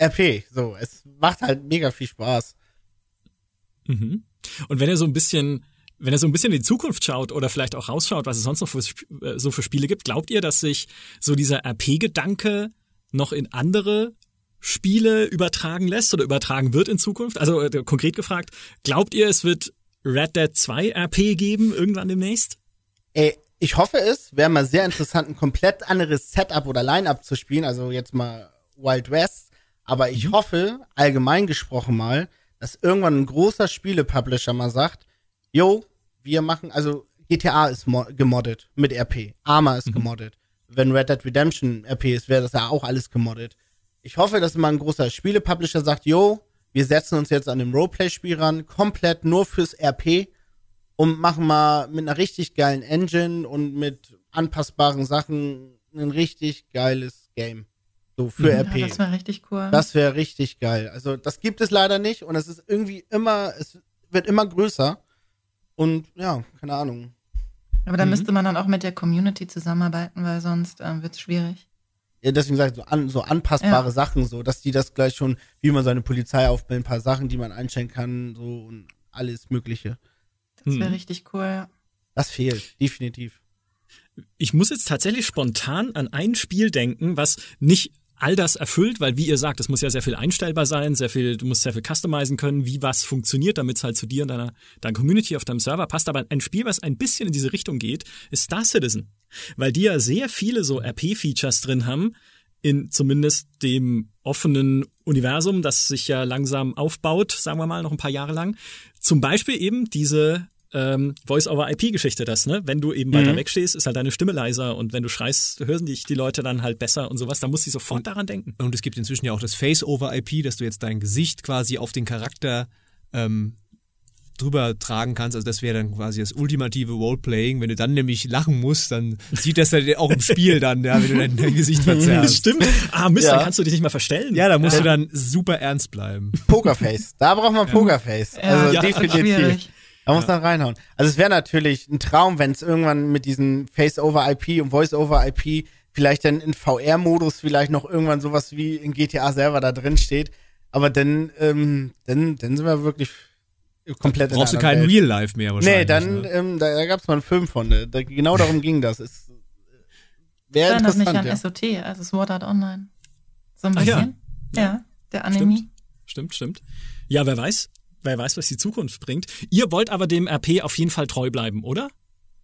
RP. So, es macht halt mega viel Spaß. Mhm. Und wenn er so ein bisschen, wenn er so ein bisschen in die Zukunft schaut oder vielleicht auch rausschaut, was es sonst noch für, äh, so für Spiele gibt, glaubt ihr, dass sich so dieser RP-Gedanke noch in andere Spiele übertragen lässt oder übertragen wird in Zukunft? Also äh, konkret gefragt, glaubt ihr, es wird Red Dead 2 RP geben irgendwann demnächst? Ey, ich hoffe es. Wäre mal sehr interessant, ein komplett anderes Setup oder Line-Up zu spielen. Also jetzt mal Wild West. Aber ich hoffe, allgemein gesprochen mal, dass irgendwann ein großer Spiele-Publisher mal sagt, yo, wir machen, also GTA ist mo gemoddet mit RP. Arma ist gemoddet. Wenn Red Dead Redemption RP ist, wäre das ja auch alles gemoddet. Ich hoffe, dass mal ein großer Spiele-Publisher sagt, yo, wir setzen uns jetzt an dem Roleplay-Spiel ran, komplett nur fürs RP und machen mal mit einer richtig geilen Engine und mit anpassbaren Sachen ein richtig geiles Game. So für Ja, RP. das war richtig cool. Das wäre richtig geil. Also das gibt es leider nicht und es ist irgendwie immer, es wird immer größer. Und ja, keine Ahnung. Aber da müsste man dann auch mit der Community zusammenarbeiten, weil sonst ähm, wird es schwierig. Ja, deswegen sage ich so, an, so anpassbare Ja. Sachen, so, dass die das gleich schon, wie man seine Polizei aufbildet, ein paar Sachen, die man einstellen kann, so und alles Mögliche. Das wäre Mhm. richtig cool. ja. Das fehlt, definitiv. Ich muss jetzt tatsächlich spontan an ein Spiel denken, was nicht all das erfüllt, weil wie ihr sagt, es muss ja sehr viel einstellbar sein, sehr viel, du musst sehr viel customizen können, wie was funktioniert, damit es halt zu dir und deiner, deiner Community auf deinem Server passt. Aber ein Spiel, was ein bisschen in diese Richtung geht, ist Star Citizen. Weil die ja sehr viele so RP-Features drin haben, in zumindest dem offenen Universum, das sich ja langsam aufbaut, sagen wir mal, noch ein paar Jahre lang. Zum Beispiel eben diese ähm, Voice-over-IP-Geschichte das, ne? Wenn du eben weiter weg stehst, ist halt deine Stimme leiser und wenn du schreist, hören dich die Leute dann halt besser und sowas. Da muss ich sofort daran denken. Und es gibt inzwischen ja auch das Face-over-IP, dass du jetzt dein Gesicht quasi auf den Charakter ähm, drüber tragen kannst. Also das wäre dann quasi das ultimative Roleplaying. Wenn du dann nämlich lachen musst, dann sieht das dann auch im Spiel dann, ja, wenn du dein, dein Gesicht [LAUGHS] verzerrst. Stimmt. Ah, Mist, Ja. dann kannst du dich nicht mal verstellen. Ja, da musst du dann super ernst bleiben. Pokerface. Da braucht man Pokerface. Ja, also ja, definitiv. schwierig. Da muss man reinhauen. Also es wäre natürlich ein Traum, wenn es irgendwann mit diesen Face-over-IP und Voice-over-IP vielleicht dann in VR-Modus vielleicht noch irgendwann sowas wie in GTA selber da drin steht. Aber dann, ähm, dann, dann sind wir wirklich komplett Brauchst du in einer keinen Welt. Real Life mehr wahrscheinlich. Nee, dann, ne? ähm, da, da gab es mal einen Film von. Ne? Da, genau darum ging das. Ist, Wäre Erinnert mich interessant, an ja. SOT, also Sword Art Online. So ein Ach ja. bisschen. ja. der Anime. Stimmt, stimmt. Ja, wer weiß. Wer weiß, was die Zukunft bringt. Ihr wollt aber dem RP auf jeden Fall treu bleiben, oder?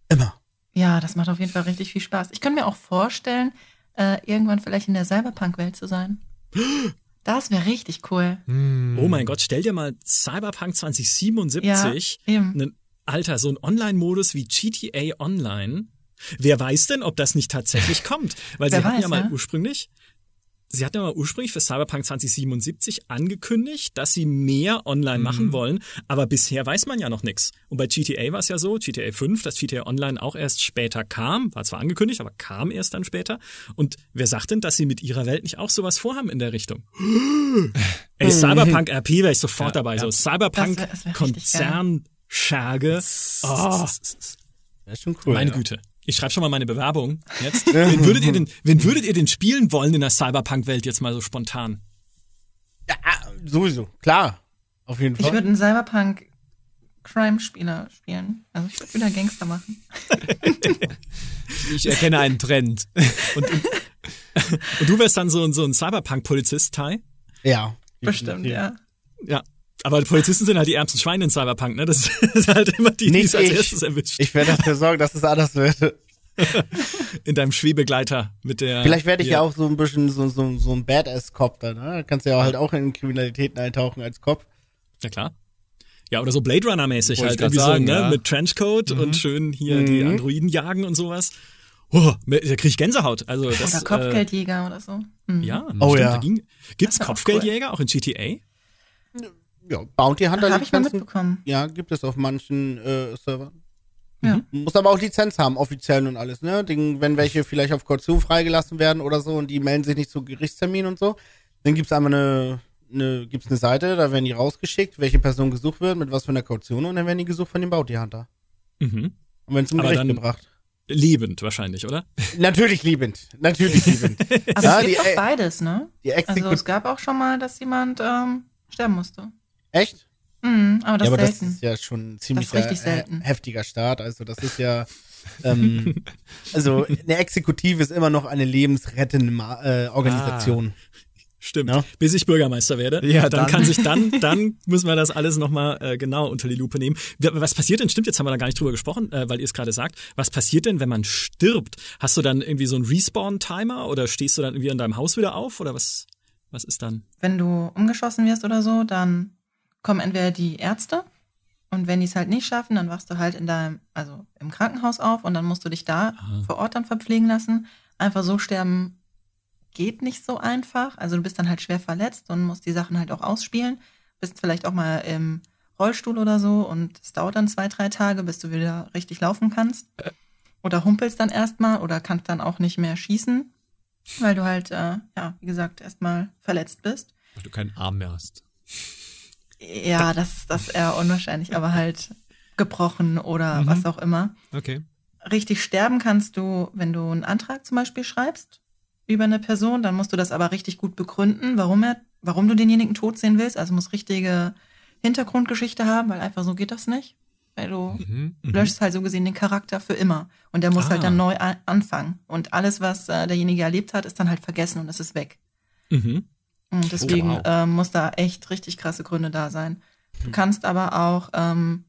Immer. Ja, das macht auf jeden Fall richtig viel Spaß. Ich könnte mir auch vorstellen, äh, irgendwann vielleicht in der Cyberpunk-Welt zu sein. [GASPS] Das wäre richtig cool. Oh mein Gott, stell dir mal Cyberpunk 2077, Ja, einen, Alter, so ein Online-Modus wie GTA Online. Wer weiß denn, ob das nicht tatsächlich kommt? Weil Wer sie hatten weiß, ja mal ja. ursprünglich, sie hatten ja mal ursprünglich für Cyberpunk 2077 angekündigt, dass sie mehr online machen wollen, aber bisher weiß man ja noch nichts. Und bei GTA war es ja so, GTA 5, dass GTA Online auch erst später kam, war zwar angekündigt, aber kam erst dann später. Und wer sagt denn, dass sie mit ihrer Welt nicht auch sowas vorhamen in der Richtung? [GASPS] Ey, Cyberpunk [LAUGHS] RP wäre ich sofort dabei. So Cyberpunk Das das Konzernscherge. Oh, Wäre schon cool. meine ja. Güte. Ich schreibe schon mal meine Bewerbung jetzt. [LAUGHS] wen, würdet ihr denn, wen würdet ihr denn spielen wollen in der Cyberpunk-Welt jetzt mal so spontan? Ja, sowieso. Klar. Auf jeden Ich Fall. würde einen Cyberpunk-Crime-Spieler spielen. Also ich würde wieder Gangster machen. [LAUGHS] Ich erkenne einen Trend. Und, [LAUGHS] und du wärst dann so, ein- so ein Cyberpunk-Polizist, Tai? ja. Bestimmt, ja. Ja. Aber Polizisten sind halt die ärmsten Schweine in Cyberpunk, ne? Das [LAUGHS] ist halt immer die, die Nicht es als ich. erstes erwischt. Ich werde dafür sorgen, dass es anders wird. [LAUGHS] In deinem Schwebegleiter mit der. Vielleicht werde ich ja auch so ein bisschen so, so, so ein Badass-Cop dann, ne? Da kannst du ja halt auch in Kriminalitäten eintauchen als Cop. Ja, klar. Ja, oder so Blade Runner-mäßig halt. Irgendwie so, sagen, ne? ja. Mit Trenchcoat und schön hier die Androiden jagen und sowas. Oh, da krieg ich Gänsehaut. Also das, Oder Kopfgeldjäger oder so. Hm. Äh, ja, Oh stimmt, ja. da ging, gibt's Das wär auch Kopfgeldjäger auch in GTA? Ja, Bounty Hunter. Habe ich mal mitbekommen. Ja, gibt es auf manchen äh, Servern. Ja. Muss aber auch Lizenz haben, offiziell und alles, ne? Ding, wenn welche vielleicht auf Kaution freigelassen werden oder so und die melden sich nicht zu Gerichtstermin und so, dann gibt's einmal eine, eine, gibt's eine Seite, da werden die rausgeschickt, welche Person gesucht wird, mit was für einer Kaution und dann werden die gesucht von dem Bounty Hunter. Mhm. Und wenn zum Aber Gericht gebracht. Lebend wahrscheinlich, oder? [LAUGHS] Natürlich liebend. Natürlich liebend. [LAUGHS] Aber Ja, es die, gibt äh, auch beides, ne? die Also Exekut es gab auch schon mal, dass jemand ähm, sterben musste. Echt? Mhm, aber das ja, aber ist selten. das ist ja schon ein ziemlich richtig selten. heftiger Start. Also das ist ja, ähm, [LAUGHS] also eine Exekutive ist immer noch eine lebensrettende Ma äh, Organisation. Stimmt. Ja. Bis ich Bürgermeister werde. Ja, dann, dann. kann sich dann, [LAUGHS] dann müssen wir das alles nochmal äh, genau unter die Lupe nehmen. Was passiert denn? Stimmt, jetzt haben wir da gar nicht drüber gesprochen, äh, weil ihr es gerade sagt. Was passiert denn, wenn man stirbt? Hast du dann irgendwie so einen Respawn-Timer oder stehst du dann irgendwie in deinem Haus wieder auf oder was? Was ist dann? Wenn du umgeschossen wirst oder so, dann kommen entweder die Ärzte und wenn die es halt nicht schaffen, dann wachst du halt in deinem, also im Krankenhaus auf und dann musst du dich da Aha. vor Ort dann verpflegen lassen. Einfach so sterben geht nicht so einfach. Also du bist dann halt schwer verletzt und musst die Sachen halt auch ausspielen. Bist vielleicht auch mal im Rollstuhl oder so und es dauert dann zwei, drei Tage, bis du wieder richtig laufen kannst. Oder humpelst dann erstmal oder kannst dann auch nicht mehr schießen, weil du halt, äh, ja, wie gesagt, erstmal verletzt bist. Weil du keinen Arm mehr hast. Ja, das, das ist eher unwahrscheinlich, aber halt gebrochen oder Mhm. was auch immer. Okay. Richtig sterben kannst du, wenn du einen Antrag zum Beispiel schreibst über eine Person, dann musst du das aber richtig gut begründen, warum er, warum du denjenigen tot sehen willst. Also muss richtige Hintergrundgeschichte haben, weil einfach so geht das nicht. Weil du Mhm. löschst halt so gesehen den Charakter für immer. Und der muss Ah. halt dann neu a- anfangen. Und alles, was äh, derjenige erlebt hat, ist dann halt vergessen und es ist weg. Mhm. Und deswegen wow. ähm, muss da echt richtig krasse Gründe da sein. Du kannst aber auch ähm,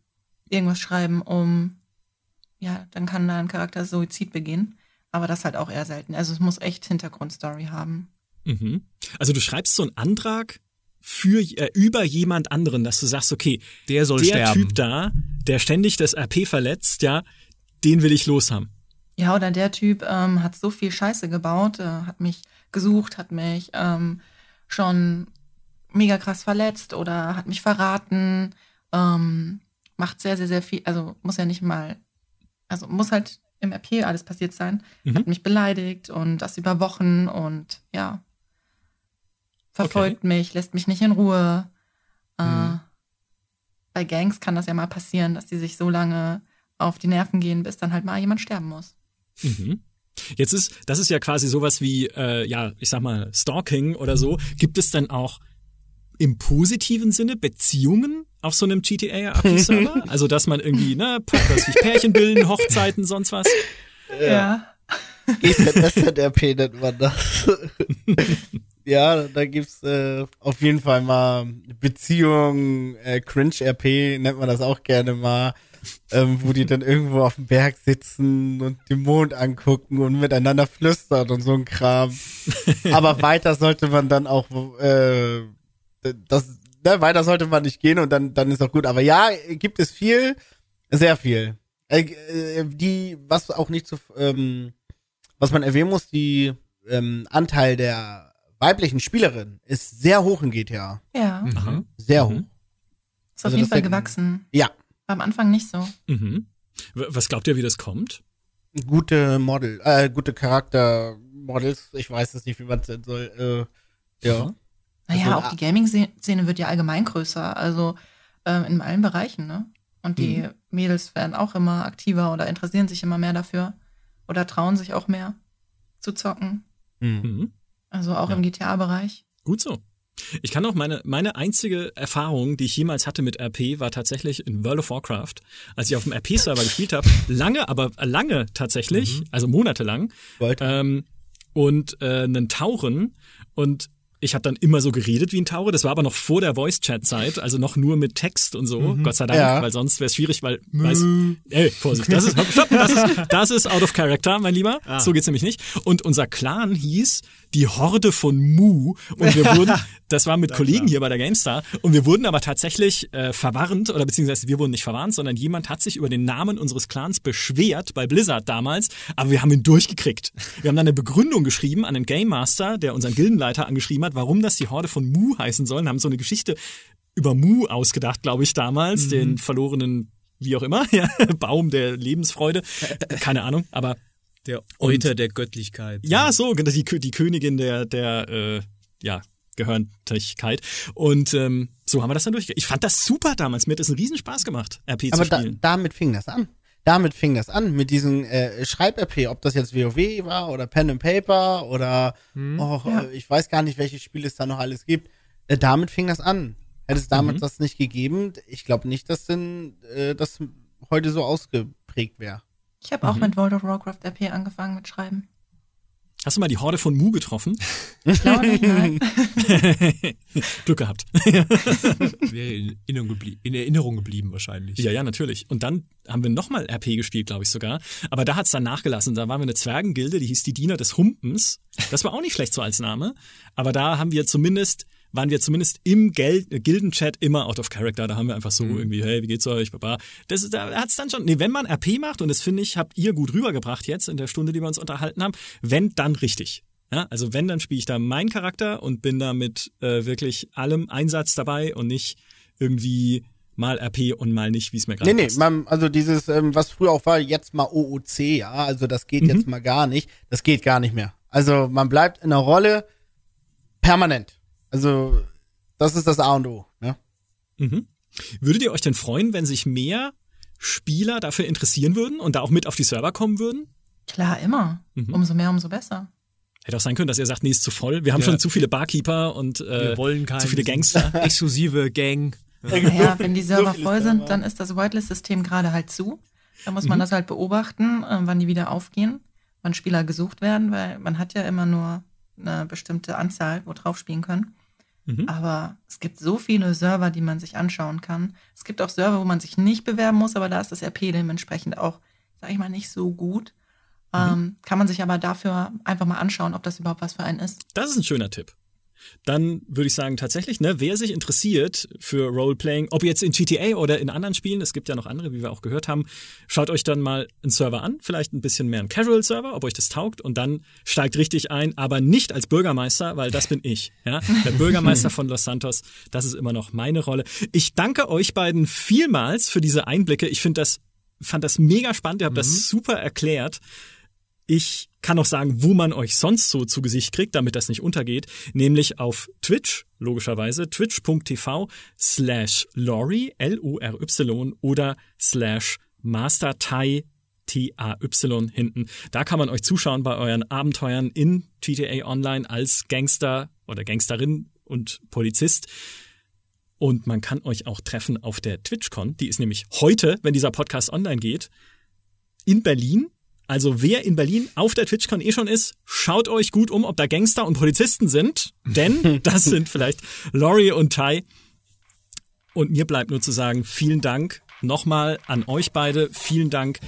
irgendwas schreiben, um, ja, dann kann da ein Charakter Suizid begehen. Aber das halt auch eher selten. Also es muss echt Hintergrundstory haben. Mhm. Also du schreibst so einen Antrag für äh, über jemand anderen, dass du sagst, okay, Der soll der sterben. Typ da, der ständig das RP verletzt, ja, den will ich loshaben. Ja, oder der Typ ähm, hat so viel Scheiße gebaut, äh, hat mich gesucht, hat mich ähm, schon mega krass verletzt oder hat mich verraten, ähm, macht sehr, sehr, sehr viel, also muss ja nicht mal, also muss halt im RP alles passiert sein, Mhm. hat mich beleidigt und das über Wochen und ja, verfolgt mich, lässt mich nicht in Ruhe. Äh, Mhm. Bei Gangs kann das ja mal passieren, dass die sich so lange auf die Nerven gehen, bis dann halt mal jemand sterben muss. Mhm. Jetzt ist, das ist ja quasi sowas wie, äh, ja, ich sag mal, Stalking oder so. Gibt es denn auch im positiven Sinne Beziehungen auf so einem GTA-RP-Server? [LAUGHS] also, dass man irgendwie, ne, dass sich Pärchen bilden, Hochzeiten, sonst was? Ja. GZSZRP nennt man das. ja, da gibt's äh, auf jeden Fall mal Beziehungen, äh, Cringe-RP nennt man das auch gerne mal, ähm, wo die dann irgendwo auf dem Berg sitzen und den Mond angucken und miteinander flüstern und so ein Kram. Aber weiter sollte man dann auch, äh, das, ne, weiter sollte man nicht gehen und dann, dann ist auch gut. Aber ja, gibt es viel, sehr viel. Äh, äh, die, was auch nicht zu, ähm, was man erwähnen muss, die ähm, Anteil der weiblichen Spielerin ist sehr hoch in GTA. Ja, Mhm. Sehr Mhm. hoch. ist auf Also jeden das Fall gewachsen. Ja. War am Anfang nicht so. Mhm. Was glaubt ihr, wie das kommt? Gute Model, äh, gute Charaktermodels. Ich weiß es nicht, wie man es nennen soll. Äh, ja. Naja, Also, auch ah- die Gaming-Szene wird ja allgemein größer, also ähm, in allen Bereichen, ne? Und die Mhm. Mädels werden auch immer aktiver oder interessieren sich immer mehr dafür oder trauen sich auch mehr zu zocken. Hm. Mhm. Also auch Ja. im GTA-Bereich. Gut so. Ich kann auch meine, meine einzige Erfahrung, die ich jemals hatte mit RP, war tatsächlich in World of Warcraft, als ich auf dem RP-Server gespielt habe. Lange, aber lange tatsächlich, also monatelang. Wollte. Ähm, und äh, einen Tauren. Und ich habe dann immer so geredet wie ein Taucher. Das war aber noch vor der Voice-Chat-Zeit, also noch nur mit Text und so. Gott sei Dank, Ja. weil sonst wäre es schwierig, weil weiß, ey, Vorsicht, das ist, stopp, das ist das ist out of character, mein Lieber. So geht's nämlich nicht. Und unser Clan hieß die Horde von Mu. Und wir wurden, [LAUGHS] das war mit Kollegen hier bei der GameStar. Und wir wurden aber tatsächlich äh, verwarnt oder beziehungsweise wir wurden nicht verwarnt, sondern jemand hat sich über den Namen unseres Clans beschwert bei Blizzard damals, aber wir haben ihn durchgekriegt. Wir haben dann eine Begründung geschrieben an den Game Master, der unseren Gildenleiter angeschrieben hat, warum das die Horde von Mu heißen soll, und haben so eine Geschichte über Mu ausgedacht, glaube ich, damals, den verlorenen wie auch immer, [LAUGHS] ja, Baum der Lebensfreude, Äh, keine Ahnung, aber Der Euter der Göttlichkeit. ja, so, genau, die, die Königin der, der, äh, ja, Gehörntigkeit. Und ähm, so haben wir das dann durchgekriegt. Ich fand das super damals. Mir hat das einen Riesenspaß gemacht, RP Aber zu da, spielen. damit fing das an. Damit fing das an, mit diesem äh, Schreib-RP, ob das jetzt WoW war oder Pen and Paper oder oh, Ja. äh, ich weiß gar nicht, welche Spiele es da noch alles gibt. Äh, damit fing das an. Hätte es damals Mhm. das nicht gegeben, ich glaube nicht, dass denn äh, das heute so ausgeprägt wäre. Ich habe auch Mhm. mit World of Warcraft RP angefangen mit Schreiben. Hast du mal die Horde von Mu getroffen? Ich glaube nicht, nein. [LAUGHS] Glück gehabt. [LAUGHS] Wäre in Erinnerung, in Erinnerung geblieben wahrscheinlich. Ja, ja, natürlich. Und dann haben wir nochmal RP gespielt, glaube ich sogar. Aber da hat's dann nachgelassen. Da waren wir eine Zwergengilde, die hieß die Diener des Humpens. Das war auch nicht schlecht so als Name. Aber da haben wir zumindest, waren wir zumindest im Gel äh, Gildenchat immer out of character. Da haben wir einfach so irgendwie, hey, wie geht's euch? Baba. Das, da hat's dann schon, nee, wenn man RP macht, und das finde ich, habt ihr gut rübergebracht jetzt in der Stunde, die wir uns unterhalten haben, wenn, dann richtig. Ja, also wenn, dann spiele ich da meinen Charakter und bin da mit äh, wirklich allem Einsatz dabei und nicht irgendwie mal RP und mal nicht, wie es mir gerade Nee, nee, passt. man, also dieses, ähm, was früher auch war, jetzt mal OOC, ja, also das geht Mhm. jetzt mal gar nicht, das geht gar nicht mehr. Also man bleibt in der Rolle permanent. Also das ist das A und O, ne? Mhm. Würdet ihr euch denn freuen, wenn sich mehr Spieler dafür interessieren würden und da auch mit auf die Server kommen würden? Klar, immer. Mhm. Umso mehr, umso besser. Hätte auch sein können, dass ihr sagt, nee, ist zu voll. Wir haben Ja. schon zu viele Barkeeper und äh, Wir wollen keine zu viele Gangster. [LAUGHS] exklusive Gang. Naja, [LAUGHS] wenn die Server viele voll Server. sind, dann ist das Whitelist-System gerade halt zu. Da muss man Mhm. das halt beobachten, äh, wann die wieder aufgehen, wann Spieler gesucht werden, weil man hat ja immer nur eine bestimmte Anzahl, wo drauf spielen können. Mhm. Aber es gibt so viele Server, die man sich anschauen kann. Es gibt auch Server, wo man sich nicht bewerben muss, aber da ist das RP dementsprechend auch, sag ich mal, nicht so gut. Mhm. Ähm, kann man sich aber dafür einfach mal anschauen, ob das überhaupt was für einen ist. Das ist ein schöner Tipp. Dann würde ich sagen, tatsächlich, ne, wer sich interessiert für Roleplaying, ob jetzt in GTA oder in anderen Spielen, es gibt ja noch andere, wie wir auch gehört haben, schaut euch dann mal einen Server an, vielleicht ein bisschen mehr einen Casual-Server, ob euch das taugt und dann steigt richtig ein, aber nicht als Bürgermeister, weil das bin ich. Ja? Der Bürgermeister von Los Santos, das ist immer noch meine Rolle. Ich danke euch beiden vielmals für diese Einblicke. Ich finde das, fand das mega spannend, ihr habt mhm. das super erklärt. Ich kann auch sagen, wo man euch sonst so zu Gesicht kriegt, damit das nicht untergeht, nämlich auf Twitch, logischerweise, twitch.tv slash Lori, L-O-R-Y oder slash MasterTai, T-A-Y hinten. Da kann man euch zuschauen bei euren Abenteuern in GTA Online als Gangster oder Gangsterin und Polizist. Und man kann euch auch treffen auf der TwitchCon. Die ist nämlich heute, wenn dieser Podcast online geht, in Berlin also wer in Berlin auf der TwitchCon eh schon ist, schaut euch gut um, ob da Gangster und Polizisten sind, [LAUGHS] denn das sind vielleicht Laurie und Ty. Und mir bleibt nur zu sagen, vielen Dank nochmal an euch beide. Vielen Dank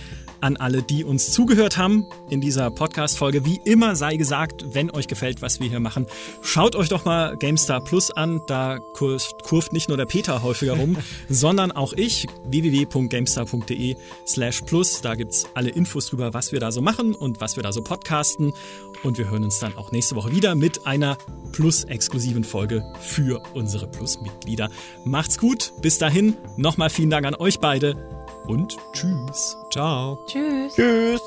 an alle, die uns zugehört haben in dieser Podcast-Folge. Wie immer sei gesagt, wenn euch gefällt, was wir hier machen, schaut euch doch mal GameStar Plus an. Da kurft, kurft nicht nur der Peter häufiger rum, [LAUGHS] sondern auch ich. www.gamestar.de slash plus. Da gibt's alle Infos drüber, was wir da so machen und was wir da so podcasten. Und wir hören uns dann auch nächste Woche wieder mit einer Plus-exklusiven Folge für unsere Plus-Mitglieder. Macht's gut. Bis dahin. Nochmal vielen Dank an euch beide und tschüss. Ciao. Tschüss. Tschüss.